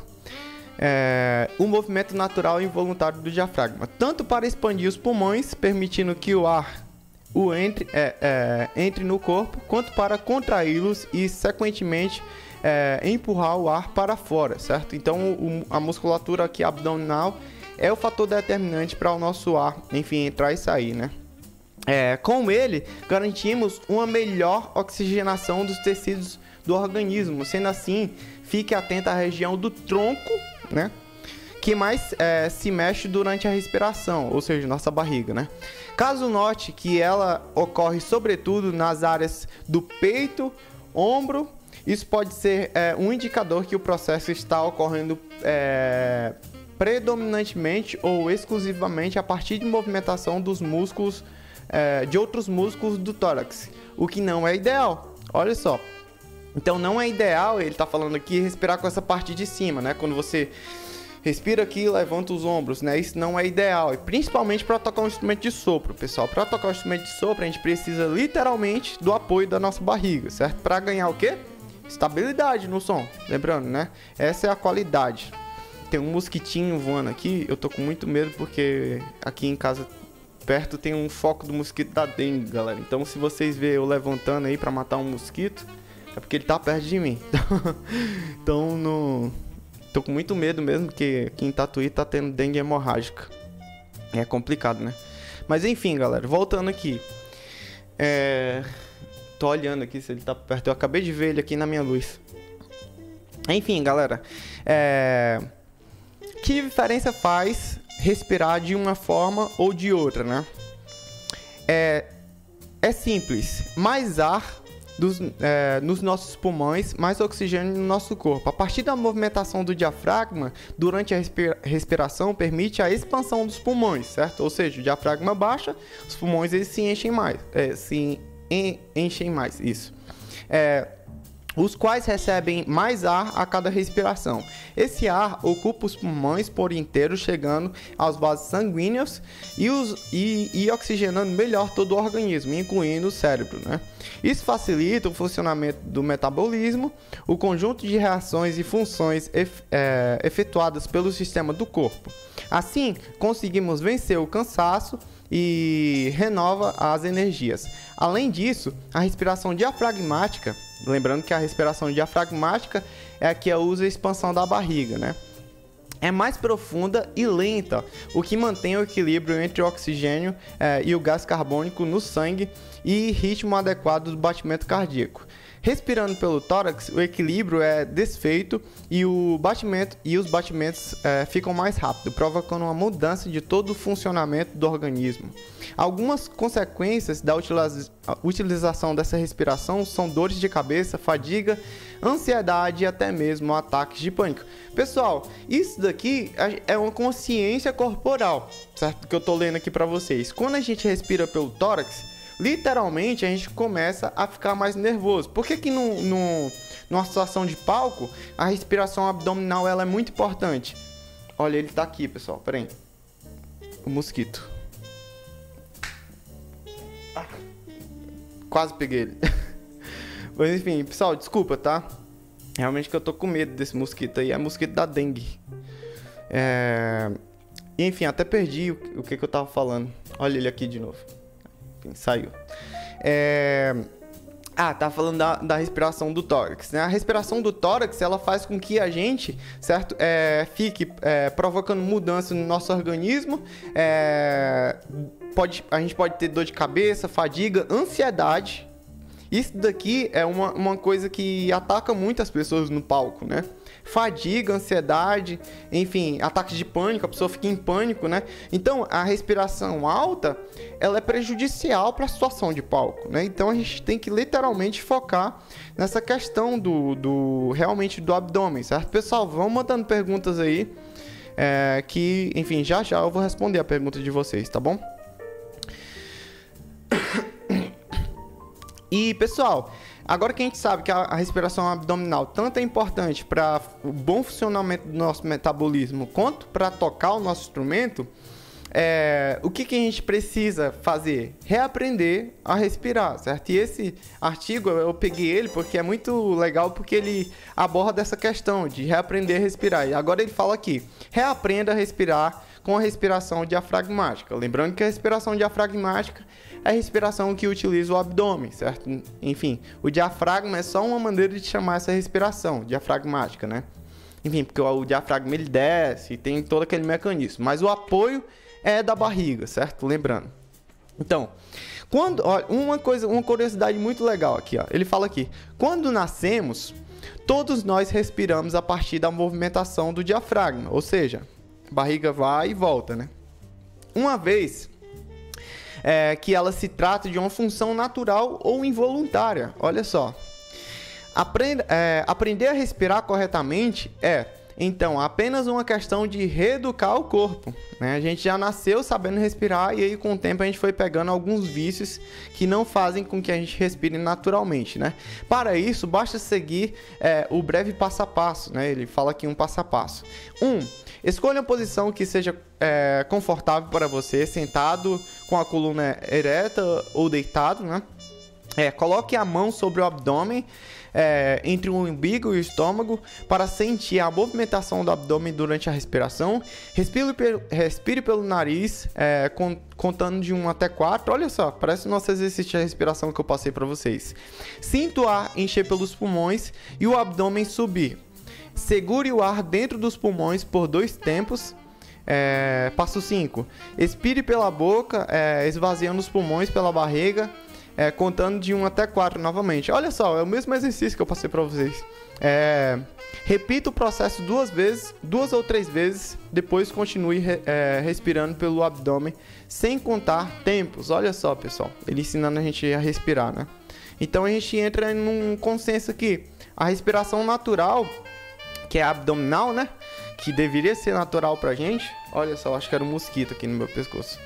É... O movimento natural e involuntário do diafragma. Tanto para expandir os pulmões, permitindo que o ar o entre, é, é, entre no corpo, quanto para contraí-los e, sequentemente, é, empurrar o ar para fora, certo? Então, o, a musculatura aqui abdominal é o fator determinante para o nosso ar, enfim, entrar e sair, né? É, com ele, garantimos uma melhor oxigenação dos tecidos do organismo. Sendo assim, fique atento à região do tronco, né? Que mais é, se mexe durante a respiração, ou seja, nossa barriga, né? Caso note que ela ocorre sobretudo nas áreas do peito, ombro, isso pode ser é, um indicador que o processo está ocorrendo é, predominantemente ou exclusivamente a partir de movimentação dos músculos é, de outros músculos do tórax, o que não é ideal. Olha só. Então não é ideal, ele está falando aqui, respirar com essa parte de cima, né? Quando você respira aqui, levanta os ombros, né? Isso não é ideal. E principalmente para tocar um instrumento de sopro, pessoal. Para tocar um instrumento de sopro, a gente precisa literalmente do apoio da nossa barriga, certo? Para ganhar o quê? Estabilidade no som. Lembrando, né? Essa é a qualidade. Tem um mosquitinho voando aqui, eu tô com muito medo porque aqui em casa perto tem um foco do mosquito da dengue, galera. Então se vocês verem eu levantando aí para matar um mosquito, é porque ele tá perto de mim. <laughs> então não tô com muito medo mesmo porque aqui em Tatuí tá tendo dengue hemorrágica. É complicado, né? Mas enfim, galera, voltando aqui. É... Tô olhando aqui se ele tá perto. Eu acabei de ver ele aqui na minha luz. Enfim, galera. É... Que diferença faz respirar de uma forma ou de outra, né? É, é simples. Mais ar dos, é, nos nossos pulmões, mais oxigênio no nosso corpo. A partir da movimentação do diafragma, durante a respira respiração, permite a expansão dos pulmões, certo? Ou seja, o diafragma baixa, os pulmões eles se enchem mais. É, se en enchem mais, isso. É, os quais recebem mais ar a cada respiração. Esse ar ocupa os pulmões por inteiro, chegando aos vasos sanguíneos e, os, e, e oxigenando melhor todo o organismo, incluindo o cérebro. Né? Isso facilita o funcionamento do metabolismo, o conjunto de reações e funções ef, é, efetuadas pelo sistema do corpo. Assim, conseguimos vencer o cansaço e renova as energias. Além disso, a respiração diafragmática Lembrando que a respiração diafragmática é a que usa a expansão da barriga, né? é mais profunda e lenta, o que mantém o equilíbrio entre o oxigênio é, e o gás carbônico no sangue e ritmo adequado do batimento cardíaco. Respirando pelo tórax, o equilíbrio é desfeito e o batimento e os batimentos é, ficam mais rápido, provocando uma mudança de todo o funcionamento do organismo. Algumas consequências da utilização dessa respiração são dores de cabeça, fadiga, ansiedade e até mesmo ataques de pânico. Pessoal, isso daqui é uma consciência corporal, certo? Que eu tô lendo aqui para vocês. Quando a gente respira pelo tórax, literalmente a gente começa a ficar mais nervoso. Por que que no, no, numa situação de palco, a respiração abdominal ela é muito importante? Olha, ele tá aqui, pessoal. Pera aí. O mosquito. Ah, quase peguei ele. <laughs> Mas enfim, pessoal, desculpa, tá? Realmente que eu tô com medo desse mosquito aí. É mosquito da dengue. É... Enfim, até perdi o, o que, que eu tava falando. Olha ele aqui de novo. Enfim, saiu. É... Ah, tá falando da, da, respiração do tórax, né? A respiração do tórax, ela faz com que a gente, certo, é, fique é, provocando mudança no nosso organismo. É, pode, a gente pode ter dor de cabeça, fadiga, ansiedade, isso daqui é uma, uma coisa que ataca muitas pessoas no palco, né? Fadiga, ansiedade, enfim, ataques de pânico, a pessoa fica em pânico, né? Então, a respiração alta, ela é prejudicial para a situação de palco, né? Então, a gente tem que literalmente focar nessa questão do, do realmente do abdômen, certo? Pessoal, vão mandando perguntas aí, é, que, enfim, já já eu vou responder a pergunta de vocês, tá bom? E, pessoal, agora que a gente sabe que a, respiração abdominal tanto é importante para o bom funcionamento do nosso metabolismo quanto para tocar o nosso instrumento, é, o que, que a gente precisa fazer? Reaprender a respirar, certo? E esse artigo eu peguei ele porque é muito legal porque ele aborda essa questão de reaprender a respirar. E agora ele fala aqui: reaprenda a respirar com a respiração diafragmática. Lembrando que a respiração diafragmática é a respiração que utiliza o abdômen, certo? Enfim, o diafragma é só uma maneira de chamar essa respiração diafragmática, né? Enfim, porque o diafragma ele desce, tem todo aquele mecanismo, mas o apoio é da barriga, certo? Lembrando. Então, quando, ó, uma coisa, uma curiosidade muito legal aqui, ó. Ele fala aqui: quando nascemos, todos nós respiramos a partir da movimentação do diafragma, ou seja, barriga vai e volta, né? Uma vez é, que ela se trata de uma função natural ou involuntária. Olha só. Aprenda, é, aprender a respirar corretamente é, então, apenas uma questão de reeducar o corpo. Né? A gente já nasceu sabendo respirar e aí com o tempo a gente foi pegando alguns vícios que não fazem com que a gente respire naturalmente. Né? Para isso, basta seguir é, o breve passo a passo. Né? Ele fala aqui um passo a passo. Um, Escolha uma posição que seja é, confortável para você, sentado com a coluna ereta ou deitado, né? É, coloque a mão sobre o abdômen, é, entre o umbigo e o estômago, para sentir a movimentação do abdômen durante a respiração. Respire, respire pelo nariz, é, contando de 1 até 4. Olha só, parece o nosso exercício de respiração que eu passei para vocês. Sinta o ar encher pelos pulmões e o abdômen subir. Segure o ar dentro dos pulmões por dois tempos. É, passo 5. Expire pela boca, é, esvaziando os pulmões pela barriga, é, contando de 1 até 4 novamente. Olha só, é o mesmo exercício que eu passei para vocês. É, repita o processo duas vezes, duas ou três vezes, depois continue re, é, respirando pelo abdômen, sem contar tempos. Olha só, pessoal, ele ensinando a gente a respirar, né? Então a gente entra num consenso aqui. A respiração natural que é abdominal, né? Que deveria ser natural pra gente. Olha só, acho que era um mosquito aqui no meu pescoço.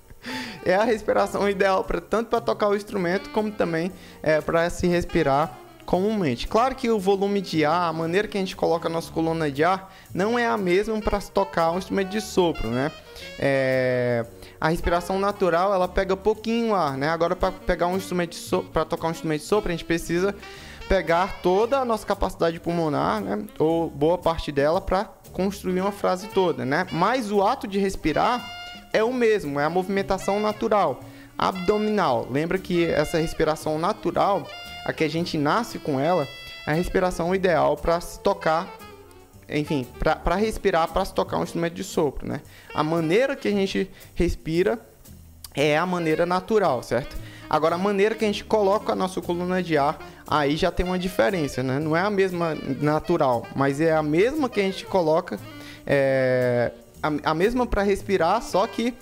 <laughs> é a respiração ideal para tanto para tocar o instrumento como também é, para se respirar comumente. Claro que o volume de ar, a maneira que a gente coloca a nossa coluna de ar, não é a mesma para se tocar um instrumento de sopro, né? É... A respiração natural ela pega pouquinho ar, né? Agora para pegar um instrumento para tocar um instrumento de sopro a gente precisa pegar toda a nossa capacidade pulmonar, né, ou boa parte dela, para construir uma frase toda, né? Mas o ato de respirar é o mesmo, é a movimentação natural, abdominal. Lembra que essa respiração natural, a que a gente nasce com ela, é a respiração ideal para se tocar, enfim, para respirar, para se tocar um instrumento de sopro, né? A maneira que a gente respira é a maneira natural, certo? Agora, a maneira que a gente coloca a nossa coluna de ar, aí já tem uma diferença, né? Não é a mesma natural, mas é a mesma que a gente coloca, é, a, a mesma para respirar, só que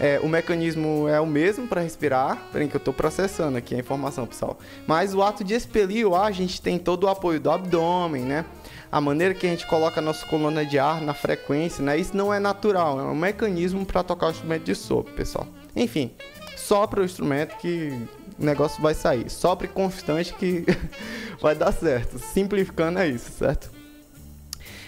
é, o mecanismo é o mesmo para respirar. Peraí que eu estou processando aqui a informação, pessoal. Mas o ato de expelir o ar, a gente tem todo o apoio do abdômen, né? A maneira que a gente coloca a nossa coluna de ar na frequência, né? Isso não é natural, é um mecanismo para tocar o instrumento de sopro, pessoal. Enfim, sopra o instrumento que o negócio vai sair. Sopre constante que <laughs> vai dar certo. Simplificando é isso, certo?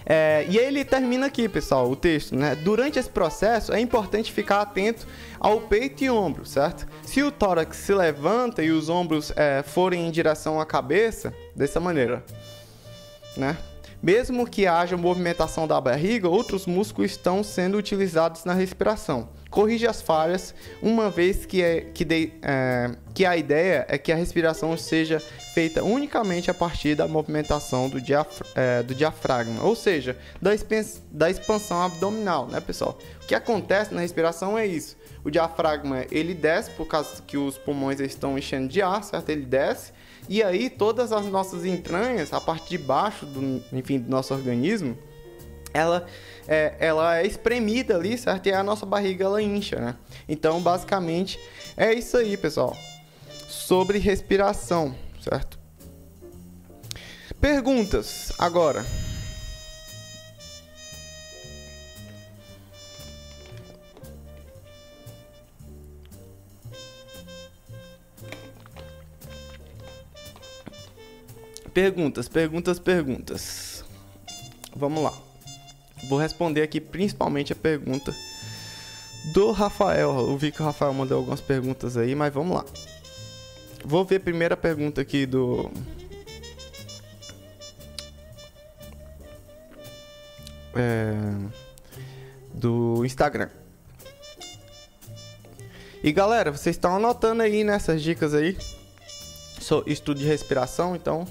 É, e aí ele termina aqui, pessoal, o texto, né? Durante esse processo é importante ficar atento ao peito e ombro, certo? Se o tórax se levanta e os ombros é, forem em direção à cabeça, dessa maneira, né? Mesmo que haja movimentação da barriga, outros músculos estão sendo utilizados na respiração. Corrige as falhas, uma vez que, é, que, de, é, que a ideia é que a respiração seja feita unicamente a partir da movimentação do, diafra, é, do diafragma, ou seja, da, da expansão abdominal, né, pessoal? O que acontece na respiração é isso. O diafragma ele desce por causa que os pulmões estão enchendo de ar, certo? Ele desce e aí todas as nossas entranhas, a parte de baixo do, enfim, do nosso organismo, ela é, ela é espremida ali, certo? E a nossa barriga ela incha, né? Então, basicamente, é isso aí, pessoal. Sobre respiração, certo? Perguntas agora. Perguntas, perguntas, perguntas. Vamos lá. Vou responder aqui principalmente a pergunta do Rafael. Eu vi que o Rafael mandou algumas perguntas aí, mas vamos lá. Vou ver a primeira pergunta aqui do. É, do Instagram. E galera, vocês estão anotando aí nessas dicas aí? Sou estudo de respiração, então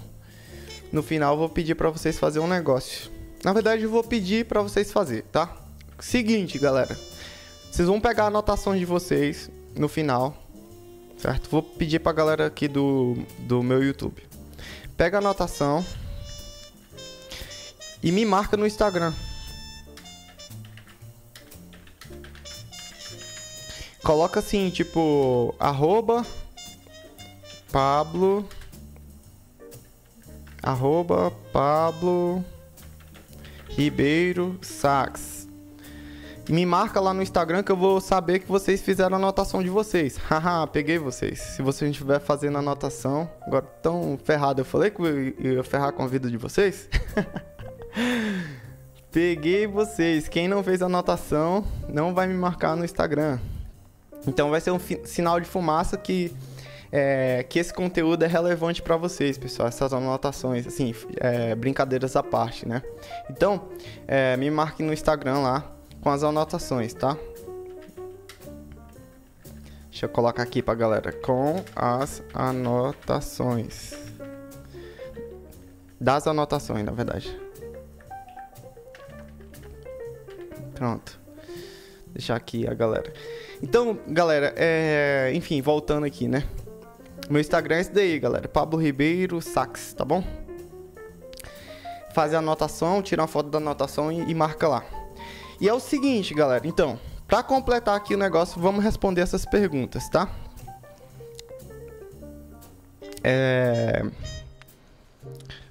no final vou pedir para vocês fazer um negócio. Na verdade, eu vou pedir para vocês fazer, tá? Seguinte, galera. Vocês vão pegar anotações de vocês no final, certo? Vou pedir pra galera aqui do, do meu YouTube. Pega a anotação e me marca no Instagram. Coloca assim, tipo, arroba Pablo arroba Pablo Ribeiro Sax. Me marca lá no Instagram que eu vou saber que vocês fizeram a anotação de vocês. <laughs> Haha, peguei vocês. Se vocês não estiver fazendo anotação, agora tão ferrado. Eu falei que eu ia ferrar com a vida de vocês? <laughs> peguei vocês. Quem não fez anotação não vai me marcar no Instagram. Então vai ser um sinal de fumaça que é, que esse conteúdo é relevante para vocês, pessoal. Essas anotações, assim, é, brincadeiras à parte, né? Então, é, me marque no Instagram lá com as anotações, tá? Deixa eu colocar aqui pra galera. Com as anotações. Das anotações, na verdade. Pronto. Deixar aqui a galera. Então, galera, é... enfim, voltando aqui, né? Meu Instagram é esse daí, galera. Pablo Ribeiro Sax, tá bom? Fazer a anotação, tirar uma foto da anotação e, e marca lá. E é o seguinte, galera. Então, para completar aqui o negócio, vamos responder essas perguntas, tá? É...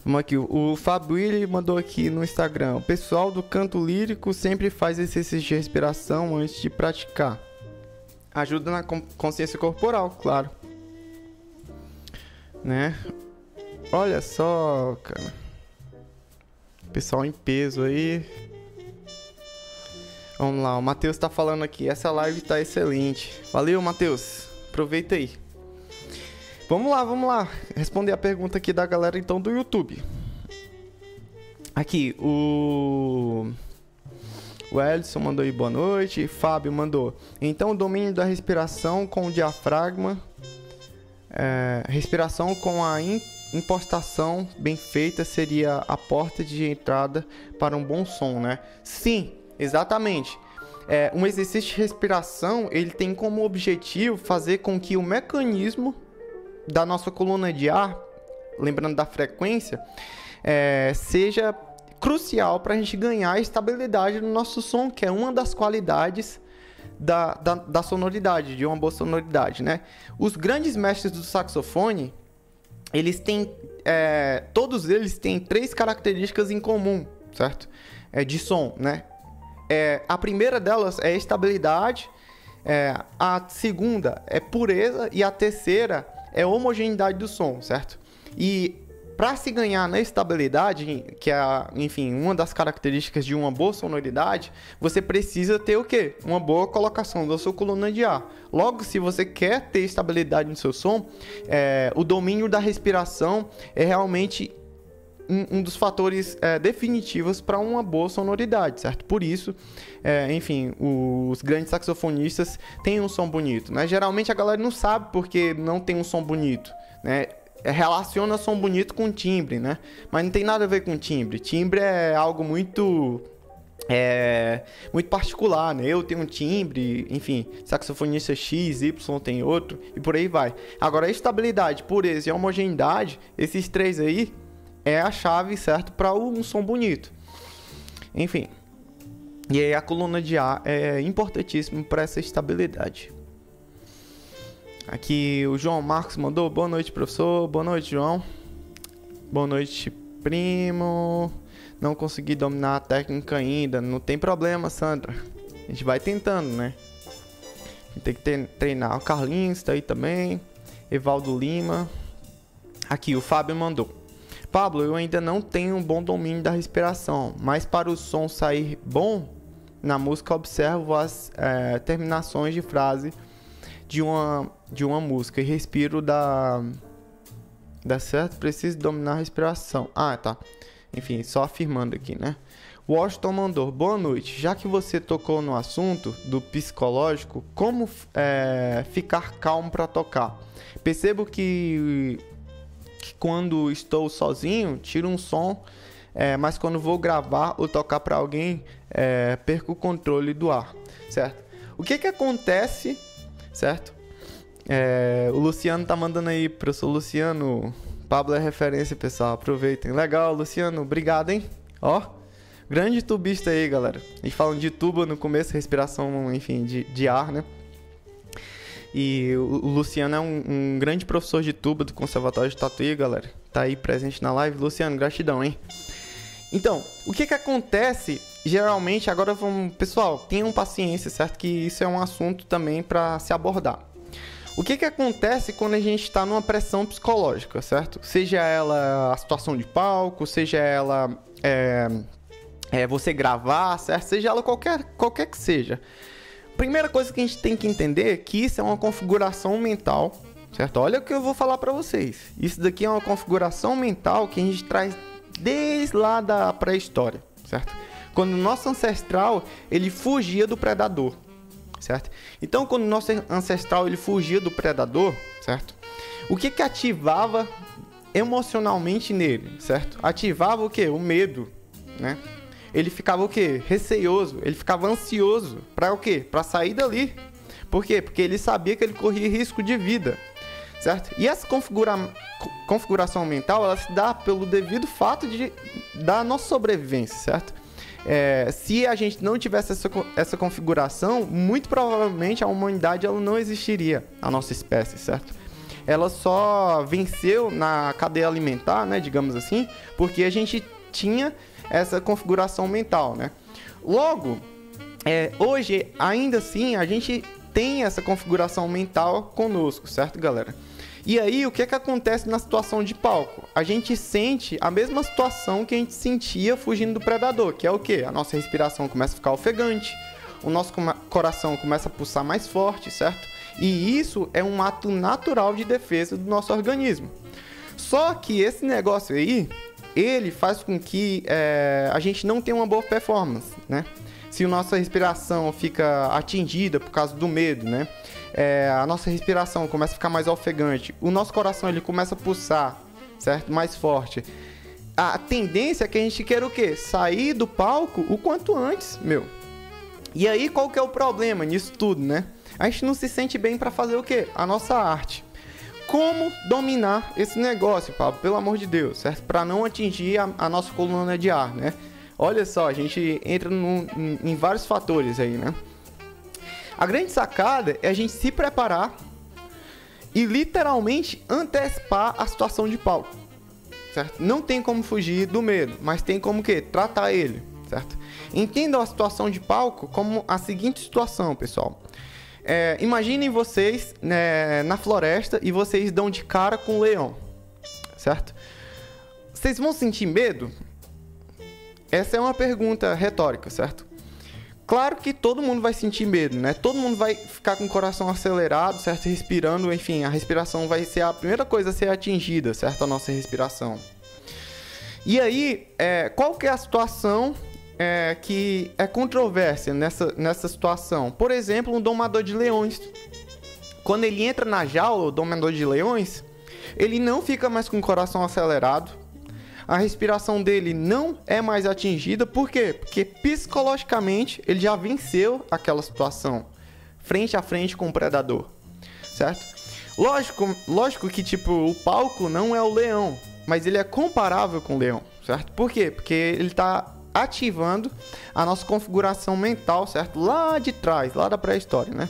Vamos aqui, o Fabio mandou aqui no Instagram. O pessoal do canto lírico sempre faz exercícios de respiração antes de praticar. Ajuda na consciência corporal, claro né? Olha só, cara. Pessoal em peso aí. Vamos lá, o Matheus tá falando aqui. Essa live tá excelente. Valeu, Matheus. Aproveita aí. Vamos lá, vamos lá. Responder a pergunta aqui da galera então do YouTube. Aqui, o. O mandou aí boa noite. Fábio mandou. Então, o domínio da respiração com o diafragma é, respiração com a impostação bem feita seria a porta de entrada para um bom som, né? Sim, exatamente. É, um exercício de respiração ele tem como objetivo fazer com que o mecanismo da nossa coluna de ar, lembrando da frequência, é, seja crucial para a gente ganhar estabilidade no nosso som, que é uma das qualidades da, da, da, sonoridade, de uma boa sonoridade, né? Os grandes mestres do saxofone, eles têm, é, todos eles têm três características em comum, certo? É, de som, né? É, a primeira delas é estabilidade, é, a segunda é pureza e a terceira é homogeneidade do som, certo? E para se ganhar na estabilidade, que é, enfim, uma das características de uma boa sonoridade, você precisa ter o quê? Uma boa colocação da sua coluna de ar. Logo, se você quer ter estabilidade no seu som, é, o domínio da respiração é realmente um, dos fatores é, definitivos para uma boa sonoridade, certo? Por isso, é, enfim, os grandes saxofonistas têm um som bonito, né? Geralmente a galera não sabe porque não tem um som bonito, né? É, relaciona som bonito com timbre, né? Mas não tem nada a ver com timbre. Timbre é algo muito é muito particular, né? Eu tenho um timbre, enfim, saxofonista X, Y tem outro e por aí vai. Agora, a estabilidade, pureza e homogeneidade, esses três aí é a chave, certo, para um som bonito. Enfim. E aí a coluna de ar é importantíssimo para essa estabilidade. Aqui o João Marcos mandou boa noite, professor. Boa noite, João. Boa noite, primo. Não consegui dominar a técnica ainda. Não tem problema, Sandra. A gente vai tentando, né? Tem que treinar. O Carlinhos está aí também. Evaldo Lima. Aqui, o Fábio mandou. Pablo, eu ainda não tenho um bom domínio da respiração, mas para o som sair bom na música, observo as é, terminações de frase de uma, de uma música e respiro da. Dá certo? Preciso dominar a respiração. Ah, tá. Enfim, só afirmando aqui, né? Washington mandou, boa noite. Já que você tocou no assunto do psicológico, como é, ficar calmo para tocar? Percebo que, que, quando estou sozinho, tiro um som, é, mas quando vou gravar ou tocar para alguém, é, perco o controle do ar, certo? O que que acontece certo? É, o Luciano tá mandando aí, professor Luciano. Pablo é referência, pessoal. Aproveitem. Legal, Luciano. Obrigado, hein? Ó, grande tubista aí, galera. Gente falando de tuba no começo, respiração, enfim, de, de ar, né? E o, o Luciano é um, um, grande professor de tuba do Conservatório de Tatuí, galera. Tá aí presente na live. Luciano, gratidão, hein? Então, o que que acontece geralmente, agora vamos. Pessoal, tenham paciência, certo? Que isso é um assunto também para se abordar. O que, que acontece quando a gente está numa pressão psicológica, certo? Seja ela a situação de palco, seja ela é, é, você gravar, certo? Seja ela qualquer, qualquer que seja. Primeira coisa que a gente tem que entender é que isso é uma configuração mental, certo? Olha o que eu vou falar para vocês. Isso daqui é uma configuração mental que a gente traz desde lá da pré-história, certo? Quando o nosso ancestral, ele fugia do predador, certo? Então, quando o nosso ancestral ele fugia do predador, certo? O que que ativava emocionalmente nele, certo? Ativava o que? O medo, né? Ele ficava o que? Receioso, ele ficava ansioso para o quê? Para sair dali. Por quê? Porque ele sabia que ele corria risco de vida, certo? E essa configura... configuração mental, ela se dá pelo devido fato de da nossa sobrevivência, certo? É, se a gente não tivesse essa, essa configuração, muito provavelmente a humanidade ela não existiria, a nossa espécie, certo? Ela só venceu na cadeia alimentar, né, digamos assim, porque a gente tinha essa configuração mental, né? Logo, é, hoje, ainda assim, a gente tem essa configuração mental conosco, certo, galera? E aí, o que é que acontece na situação de palco? A gente sente a mesma situação que a gente sentia fugindo do predador, que é o que? A nossa respiração começa a ficar ofegante, o nosso coração começa a pulsar mais forte, certo? E isso é um ato natural de defesa do nosso organismo. Só que esse negócio aí, ele faz com que é, a gente não tenha uma boa performance, né? Se a nossa respiração fica atingida por causa do medo, né? É, a nossa respiração começa a ficar mais ofegante, o nosso coração ele começa a pulsar, certo? Mais forte. A tendência é que a gente queira o quê? Sair do palco o quanto antes, meu. E aí qual que é o problema nisso tudo, né? A gente não se sente bem para fazer o quê? A nossa arte. Como dominar esse negócio, Pablo? Pelo amor de Deus, certo? Para não atingir a, a, nossa coluna de ar, né? Olha só, a gente entra em vários fatores aí, né? A grande sacada é a gente se preparar e literalmente antecipar a situação de palco, certo? Não tem como fugir do medo, mas tem como que tratar ele, certo? Entendam a situação de palco como a seguinte situação, pessoal. É, imaginem vocês né, na floresta e vocês dão de cara com um leão, certo? Vocês vão sentir medo? Essa é uma pergunta retórica, certo? Claro que todo mundo vai sentir medo, né? Todo mundo vai ficar com o coração acelerado, certo? Respirando, enfim, a respiração vai ser a primeira coisa a ser atingida, certo? A nossa respiração. E aí, é, qual que é a situação é, que é controvérsia nessa, nessa situação? Por exemplo, um domador de leões. Quando ele entra na jaula, o domador de leões, ele não fica mais com o coração acelerado, a respiração dele não é mais atingida. Por quê? Porque psicologicamente ele já venceu aquela situação frente a frente com o predador, certo? Lógico, lógico que tipo o palco não é o leão, mas ele é comparável com o leão, certo? Por quê? Porque ele está ativando a nossa configuração mental, certo? Lá de trás, lá da pré-história, né?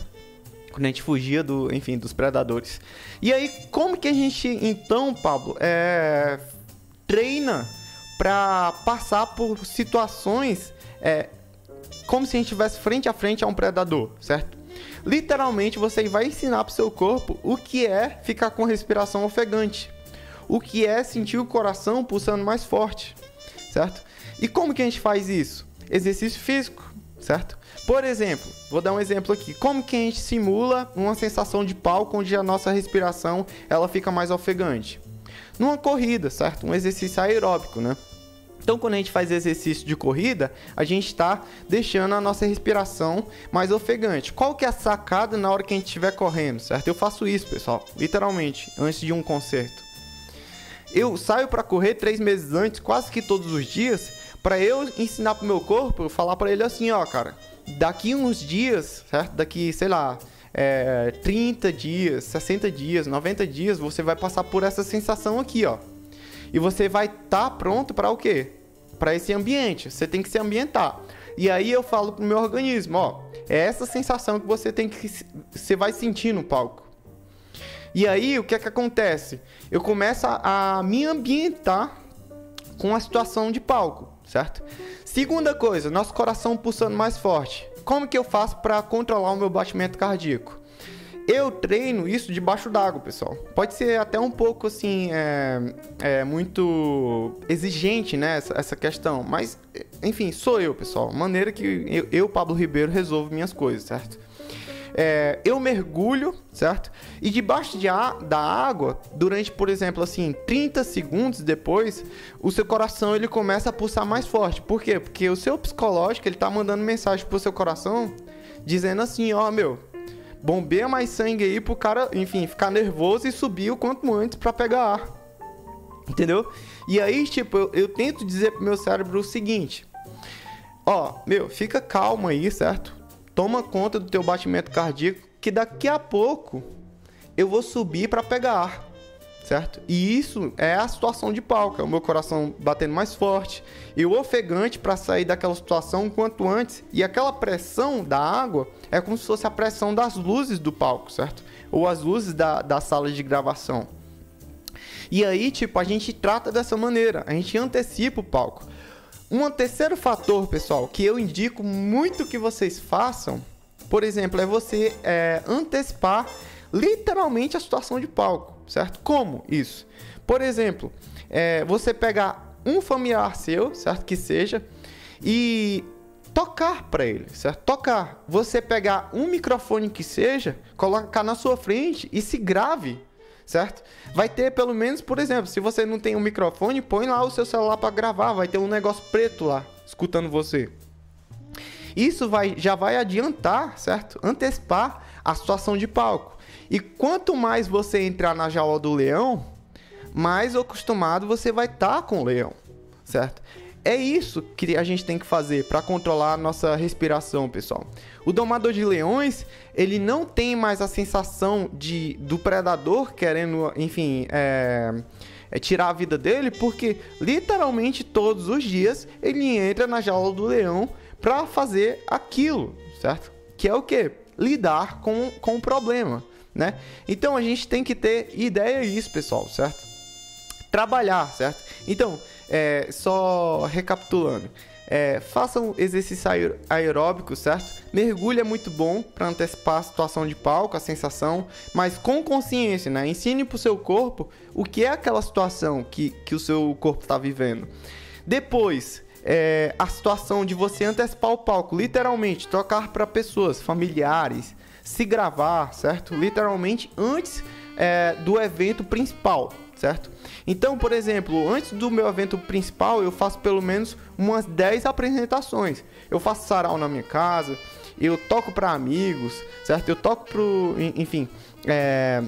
Quando a gente fugia do, enfim, dos predadores. E aí, como que a gente, então, Pablo, é, treina para passar por situações é, como se a gente estivesse frente a frente a um predador, certo? Literalmente você vai ensinar para o seu corpo o que é ficar com respiração ofegante, o que é sentir o coração pulsando mais forte, certo? E como que a gente faz isso? Exercício físico, certo? Por exemplo, vou dar um exemplo aqui. Como que a gente simula uma sensação de palco onde a nossa respiração ela fica mais ofegante? Numa corrida, certo? Um exercício aeróbico, né? Então, quando a gente faz exercício de corrida, a gente está deixando a nossa respiração mais ofegante. Qual que é a sacada na hora que a gente estiver correndo, certo? Eu faço isso, pessoal, literalmente, antes de um concerto. Eu saio para correr três meses antes, quase que todos os dias, para eu ensinar pro meu corpo, falar para ele assim, ó, cara, daqui uns dias, certo? Daqui, sei lá, é, 30 dias, 60 dias, 90 dias, você vai passar por essa sensação aqui, ó. E você vai estar tá pronto para o quê? Para esse ambiente. Você tem que se ambientar. E aí eu falo pro meu organismo, ó, é essa sensação que você tem que você vai sentir no palco. E aí o que é que acontece? Eu começo a, a me ambientar com a situação de palco, certo? Segunda coisa, nosso coração pulsando mais forte. Como que eu faço para controlar o meu batimento cardíaco? Eu treino isso debaixo d'água, pessoal. Pode ser até um pouco assim, é, é muito exigente, né? Essa, essa, questão. Mas, enfim, sou eu, pessoal. Maneira que eu, eu, Pablo Ribeiro, resolvo minhas coisas, certo? É, eu mergulho, certo? E debaixo de a, da água, durante, por exemplo, assim, 30 segundos depois, o seu coração ele começa a pulsar mais forte. Por quê? Porque o seu psicológico ele tá mandando mensagem pro seu coração dizendo assim, ó, meu, bombeia mais sangue aí pro cara, enfim, ficar nervoso e subir o quanto antes para pegar ar. Entendeu? E aí, tipo, eu, eu tento dizer pro meu cérebro o seguinte: Ó, meu, fica calmo aí, certo? Toma conta do teu batimento cardíaco, que daqui a pouco eu vou subir para pegar ar, certo? E isso é a situação de palco, é o meu coração batendo mais forte e o ofegante para sair daquela situação quanto antes. E aquela pressão da água é como se fosse a pressão das luzes do palco, certo? Ou as luzes da, da sala de gravação. E aí, tipo, a gente trata dessa maneira, a gente antecipa o palco. Um terceiro fator, pessoal, que eu indico muito que vocês façam, por exemplo, é você é, antecipar literalmente a situação de palco, certo? Como isso? Por exemplo, é, você pegar um familiar seu, certo? Que seja, e tocar para ele, certo? Tocar. Você pegar um microfone que seja, colocar na sua frente e se grave certo? Vai ter pelo menos, por exemplo, se você não tem um microfone, põe lá o seu celular para gravar, vai ter um negócio preto lá escutando você. Isso vai já vai adiantar, certo? Antecipar a situação de palco. E quanto mais você entrar na jaula do leão, mais acostumado você vai estar tá com o leão, certo? É isso que a gente tem que fazer para controlar a nossa respiração, pessoal. O domador de leões, ele não tem mais a sensação de do predador querendo, enfim, é, é tirar a vida dele, porque literalmente todos os dias ele entra na jaula do leão para fazer aquilo, certo? Que é o que? Lidar com, com o problema, né? Então a gente tem que ter ideia disso, pessoal, certo? Trabalhar, certo? Então, é, só recapitulando. É, façam exercício aeróbico, certo? Mergulho é muito bom para antecipar a situação de palco, a sensação, mas com consciência, né? Ensine para o seu corpo o que é aquela situação que, que o seu corpo está vivendo. Depois, é, a situação de você antecipar o palco, literalmente, tocar para pessoas, familiares, se gravar, certo? Literalmente antes é, do evento principal, certo? Então, por exemplo, antes do meu evento principal, eu faço pelo menos umas 10 apresentações. Eu faço sarau na minha casa, eu toco para amigos, certo? Eu toco pro, enfim, é,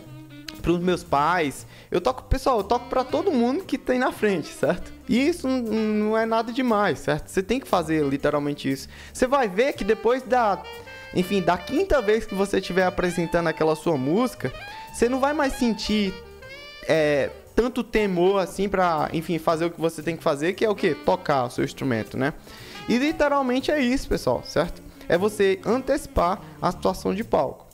para os meus pais. Eu toco, pessoal, eu toco para todo mundo que tem na frente, certo? E isso não é nada demais, certo? Você tem que fazer literalmente isso. Você vai ver que depois da, enfim, da quinta vez que você estiver apresentando aquela sua música, você não vai mais sentir é, tanto temor assim para, enfim, fazer o que você tem que fazer, que é o que? Tocar o seu instrumento, né? E literalmente é isso, pessoal, certo? É você antecipar a situação de palco.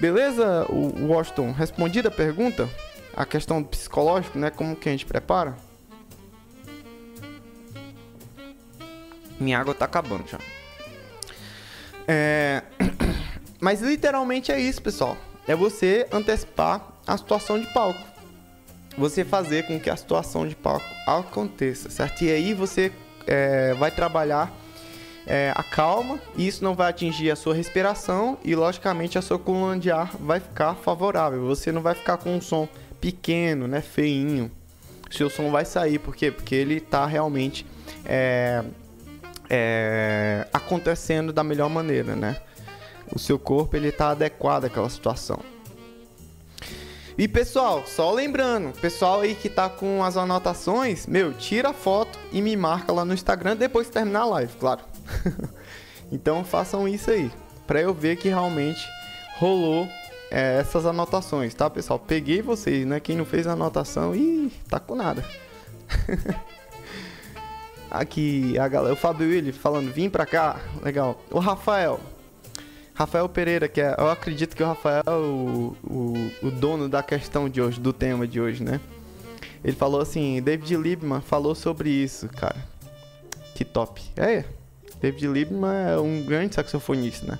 Beleza, o Washington? Respondida a pergunta? A questão psicológica, né? Como que a gente prepara? Minha água tá acabando já. É... <coughs> Mas literalmente é isso, pessoal. É você antecipar a situação de palco você fazer com que a situação de palco aconteça, certo? E aí você é, vai trabalhar é, a calma, e isso não vai atingir a sua respiração e, logicamente, a sua coluna de ar vai ficar favorável. Você não vai ficar com um som pequeno, né, feinho. Seu som vai sair, por quê? Porque ele está realmente é, é, acontecendo da melhor maneira, né? O seu corpo ele está adequado àquela situação. E pessoal, só lembrando, pessoal aí que tá com as anotações, meu, tira a foto e me marca lá no Instagram depois que terminar a live, claro. <laughs> então façam isso aí, para eu ver que realmente rolou é, essas anotações, tá, pessoal? Peguei vocês, né? Quem não fez a anotação, ih, tá com nada. <laughs> Aqui a galera, o Fábio Willi falando, vim pra cá, legal. O Rafael, Rafael Pereira, que é, eu acredito que o Rafael é o, o, o, dono da questão de hoje, do tema de hoje, né? Ele falou assim, David Liebman falou sobre isso, cara. Que top. É, David Liebman é um grande saxofonista, né?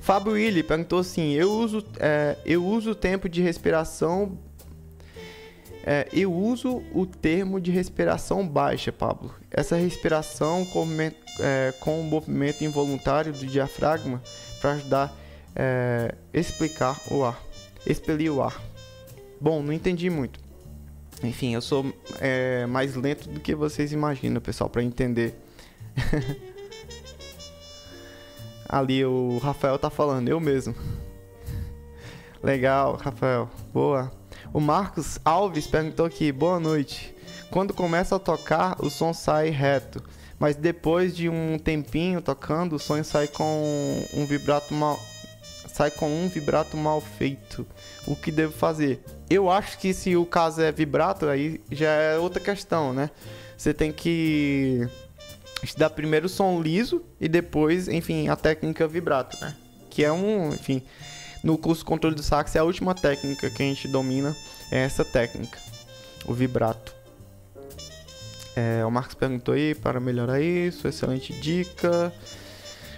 Fábio Willi perguntou assim, eu uso, é, eu uso tempo de respiração é, eu uso o termo de respiração baixa, Pablo. Essa respiração com, é, com o movimento involuntário do diafragma para ajudar a é, explicar o ar, expelir o ar. Bom, não entendi muito. Enfim, eu sou é, mais lento do que vocês imaginam, pessoal, para entender. <laughs> Ali o Rafael tá falando, eu mesmo. Legal, Rafael. Boa. O Marcos Alves perguntou aqui: boa noite. Quando começa a tocar, o som sai reto, mas depois de um tempinho tocando, o som sai com um vibrato mal sai com um vibrato mal feito. O que devo fazer? Eu acho que se o caso é vibrato, aí já é outra questão, né? Você tem que estudar primeiro o som liso e depois, enfim, a técnica vibrato, né? Que é um, enfim, no curso controle do sax é a última técnica que a gente domina, é essa técnica, o vibrato. É, o Marcos perguntou aí para melhorar isso, excelente dica.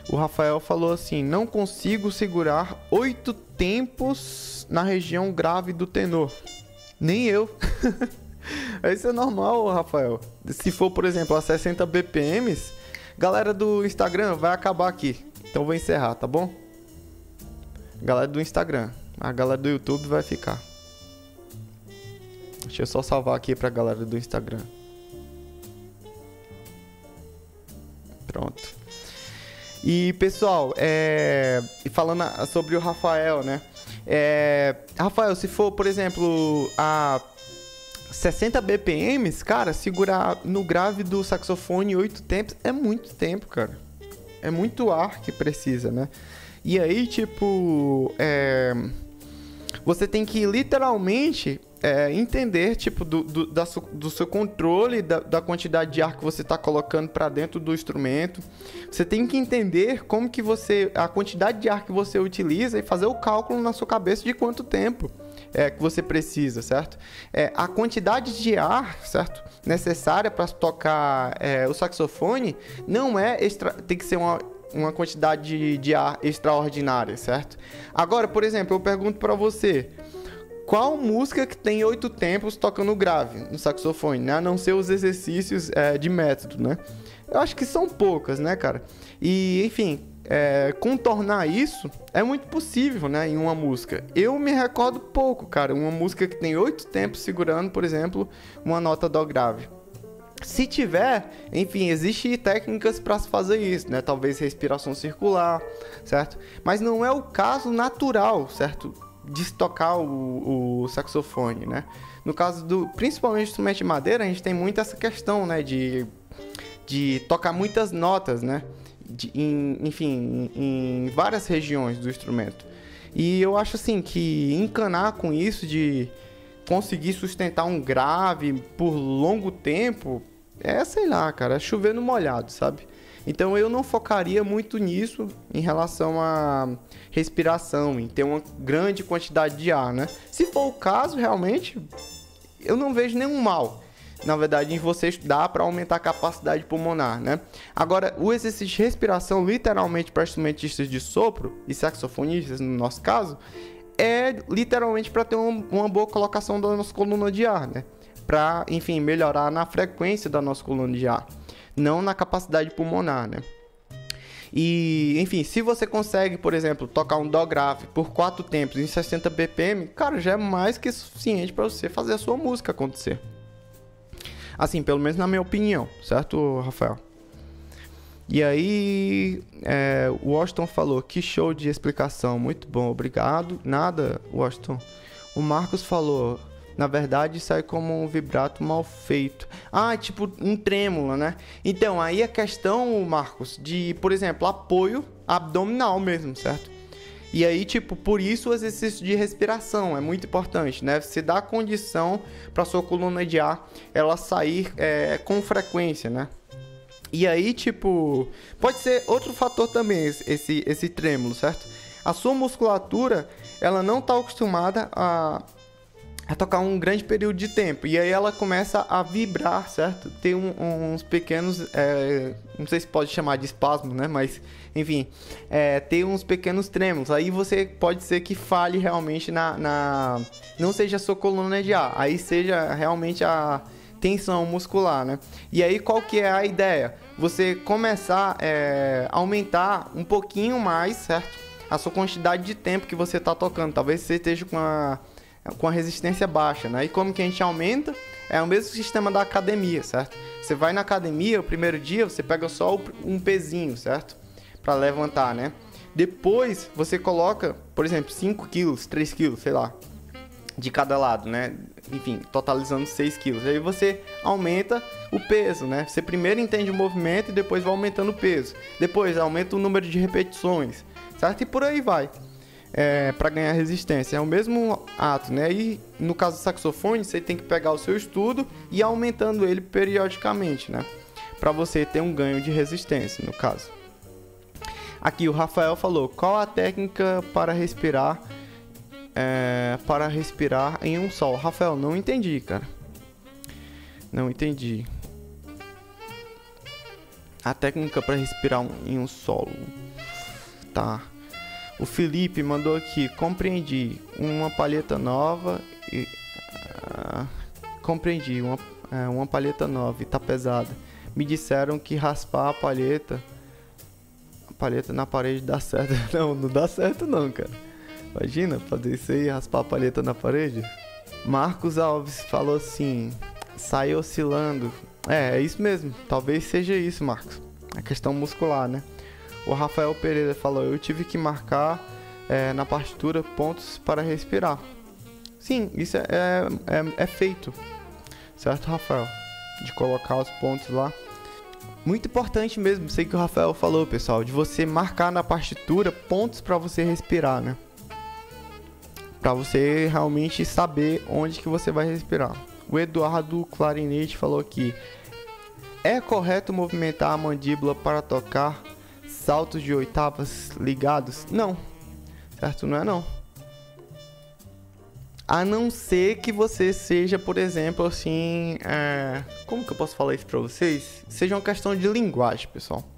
O Rafael falou assim: não consigo segurar oito tempos na região grave do tenor. Nem eu. <laughs> Isso é normal, Rafael. Se for, por exemplo, a 60 BPMs, galera do Instagram vai acabar aqui. Então vou encerrar, tá bom? Galera do Instagram. A galera do YouTube vai ficar. Deixa eu só salvar aqui pra galera do Instagram. Pronto. E pessoal, é... falando sobre o Rafael, né? É... Rafael, se for, por exemplo, a 60 BPMs, cara, segurar no grave do saxofone 8 tempos é muito tempo, cara. É muito ar que precisa, né? E aí, tipo, é... você tem que literalmente é, entender, tipo, do, do, da, do seu controle, da, da, quantidade de ar que você está colocando para dentro do instrumento. Você tem que entender como que você, a quantidade de ar que você utiliza e fazer o cálculo na sua cabeça de quanto tempo é, que você precisa, certo? É, a quantidade de ar, certo? Necessária para tocar é, o saxofone não é extra, tem que ser uma uma quantidade de, de ar extraordinária, certo? Agora, por exemplo, eu pergunto para você, qual música que tem oito tempos tocando grave no saxofone, né? A não ser os exercícios é, de método, né? Eu acho que são poucas, né, cara? E, enfim, é, contornar isso é muito possível, né, em uma música. Eu me recordo pouco, cara, uma música que tem oito tempos segurando, por exemplo, uma nota dó grave. Se tiver, enfim, existe técnicas para se fazer isso, né? Talvez respiração circular, certo? Mas não é o caso natural, certo? De tocar o, o saxofone, né? No caso do, principalmente instrumento de madeira, a gente tem muito essa questão, né? De, de tocar muitas notas, né? De, em, enfim, em, em várias regiões do instrumento. E eu acho assim que encanar com isso de conseguir sustentar um grave por longo tempo, é, sei lá, cara, é chover no molhado, sabe? Então eu não focaria muito nisso em relação à respiração, em ter uma grande quantidade de ar, né? Se for o caso, realmente, eu não vejo nenhum mal. Na verdade, em você estudar para aumentar a capacidade pulmonar, né? Agora, o exercício de respiração, literalmente para instrumentistas de sopro e saxofonistas, no nosso caso, é literalmente para ter uma, uma boa colocação da nossa coluna de ar, né? Para, enfim, melhorar na frequência da nossa coluna de ar, não na capacidade pulmonar, né? E, enfim, se você consegue, por exemplo, tocar um dó grave por quatro tempos em 60 BPM, cara, já é mais que suficiente para você fazer a sua música acontecer. Assim, pelo menos na minha opinião, certo, Rafael? E aí, é, Washington falou: que show de explicação, muito bom, obrigado. Nada, Washington. O Marcos falou: na verdade, sai como um vibrato mal feito. Ah, tipo um trêmulo, né? Então, aí a questão, Marcos, de, por exemplo, apoio abdominal mesmo, certo? E aí, tipo, por isso o exercício de respiração é muito importante, né? Você dá condição para sua coluna de ar ela sair é, com frequência, né? E aí, tipo, pode ser outro fator também, esse, esse trêmulo, certo? A sua musculatura, ela não está acostumada a, a tocar um grande período de tempo. E aí ela começa a vibrar, certo? Tem um, uns pequenos, é, não sei se pode chamar de espasmo, né? Mas, enfim, é, tem uns pequenos trêmulos. Aí você pode ser que fale realmente na, na... Não seja a sua coluna de ar, aí seja realmente a tensão muscular, né? E aí qual que é a ideia? Você começar a é, aumentar um pouquinho mais, certo? A sua quantidade de tempo que você está tocando. Talvez você esteja com a, com a resistência baixa, né? E como que a gente aumenta? É o mesmo sistema da academia, certo? Você vai na academia, o primeiro dia você pega só um pezinho, certo? Para levantar, né? Depois você coloca, por exemplo, 5 quilos, 3 quilos, sei lá, de cada lado, né? Enfim, totalizando 6 quilos. Aí você aumenta o peso, né? Você primeiro entende o movimento e depois vai aumentando o peso. Depois aumenta o número de repetições, certo? E por aí vai. É, para ganhar resistência. É o mesmo ato, né? E no caso do saxofone, você tem que pegar o seu estudo e ir aumentando ele periodicamente, né? Para você ter um ganho de resistência, no caso. Aqui o Rafael falou: qual a técnica para respirar é, para respirar em um sol. Rafael, não entendi, cara. Não entendi. A técnica para respirar em um solo. Tá. O Felipe mandou aqui. Compreendi. Uma palheta nova e. Uh, compreendi. Uma, é, uma palheta nova e tá pesada. Me disseram que raspar a palheta. A palheta na parede dá certo. <laughs> Não, não dá certo não, cara. Imagina fazer isso aí raspar a palheta na parede. Marcos Alves falou assim: sai oscilando. É, é isso mesmo. Talvez seja isso, Marcos. A questão muscular, né? O Rafael Pereira falou: Eu tive que marcar é, na partitura pontos para respirar. Sim, isso é, é, é, é feito, certo, Rafael? De colocar os pontos lá. Muito importante mesmo, sei que o Rafael falou, pessoal, de você marcar na partitura pontos para você respirar, né? Para você realmente saber onde que você vai respirar. O Eduardo Clarinete falou aqui: É correto movimentar a mandíbula para tocar saltos de oitavas ligados? Não. Certo? Não é não. A não ser que você seja, por exemplo, assim. É... Como que eu posso falar isso pra vocês? Seja uma questão de linguagem, pessoal.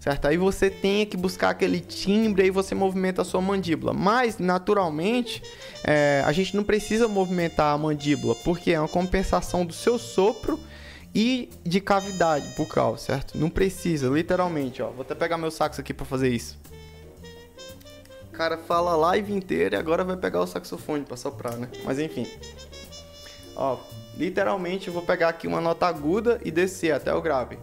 Certo? Aí você tem que buscar aquele timbre e você movimenta a sua mandíbula. Mas, naturalmente, é... a gente não precisa movimentar a mandíbula, porque é uma compensação do seu sopro e de cavidade bucal, certo? Não precisa, literalmente, ó. Vou até pegar meu sax aqui para fazer isso cara fala a live inteira e agora vai pegar o saxofone pra soprar, né? Mas enfim. Ó, literalmente eu vou pegar aqui uma nota aguda e descer até o grave.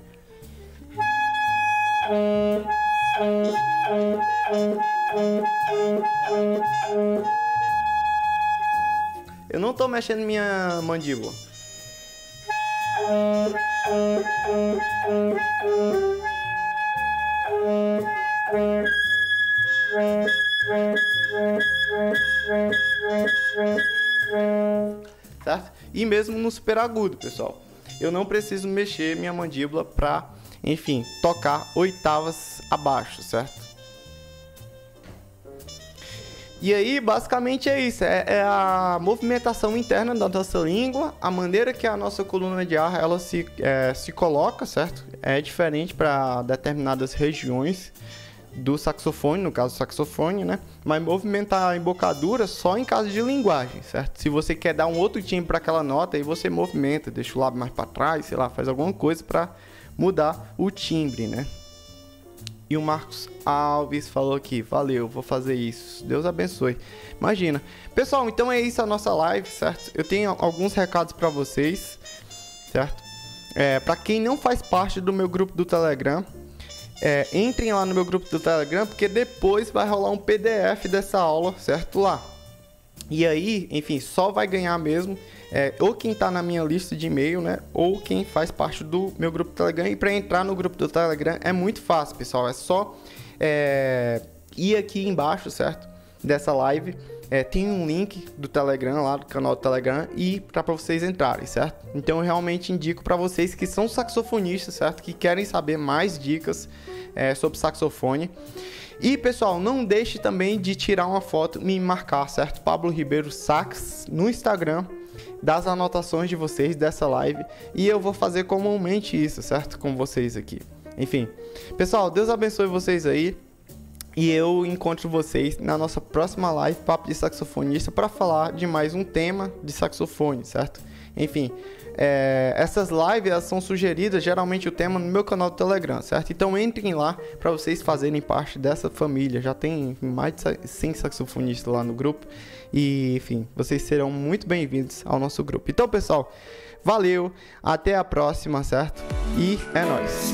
Eu não tô mexendo minha mandíbula. Certo? E mesmo no super agudo, pessoal. Eu não preciso mexer minha mandíbula para, enfim, tocar oitavas abaixo, certo? E aí, basicamente é isso. É, é, a movimentação interna da nossa língua, a maneira que a nossa coluna de ar ela se, é, se coloca, certo? É diferente para determinadas regiões do saxofone, no caso saxofone, né? Mas movimentar a embocadura só em caso de linguagem, certo? Se você quer dar um outro timbre para aquela nota, aí você movimenta, deixa o lábio mais para trás, sei lá, faz alguma coisa para mudar o timbre, né? E o Marcos Alves falou aqui, valeu, vou fazer isso. Deus abençoe. Imagina. Pessoal, então é isso a nossa live, certo? Eu tenho alguns recados para vocês, certo? É, para quem não faz parte do meu grupo do Telegram, é, entrem lá no meu grupo do Telegram, porque depois vai rolar um PDF dessa aula, certo? Lá. E aí, enfim, só vai ganhar mesmo é, ou quem está na minha lista de e-mail, né? Ou quem faz parte do meu grupo Telegram. E para entrar no grupo do Telegram é muito fácil, pessoal. É só é, ir aqui embaixo, certo? Dessa live. É, tem um link do Telegram lá, do canal do Telegram, e para vocês entrarem, certo? Então eu realmente indico para vocês que são saxofonistas, certo? Que querem saber mais dicas é, sobre saxofone. E pessoal, não deixe também de tirar uma foto e me marcar, certo? Pablo Ribeiro Sax no Instagram das anotações de vocês dessa live e eu vou fazer comumente isso, certo? Com vocês aqui. Enfim, pessoal, Deus abençoe vocês aí. E eu encontro vocês na nossa próxima live Papo de Saxofonista para falar de mais um tema de saxofone, certo? Enfim, é, essas lives elas são sugeridas geralmente o tema no meu canal do Telegram, certo? Então entrem lá para vocês fazerem parte dessa família. Já tem mais de 100 saxofonistas lá no grupo e, enfim, vocês serão muito bem-vindos ao nosso grupo. Então, pessoal, valeu, até a próxima, certo? E é nóis!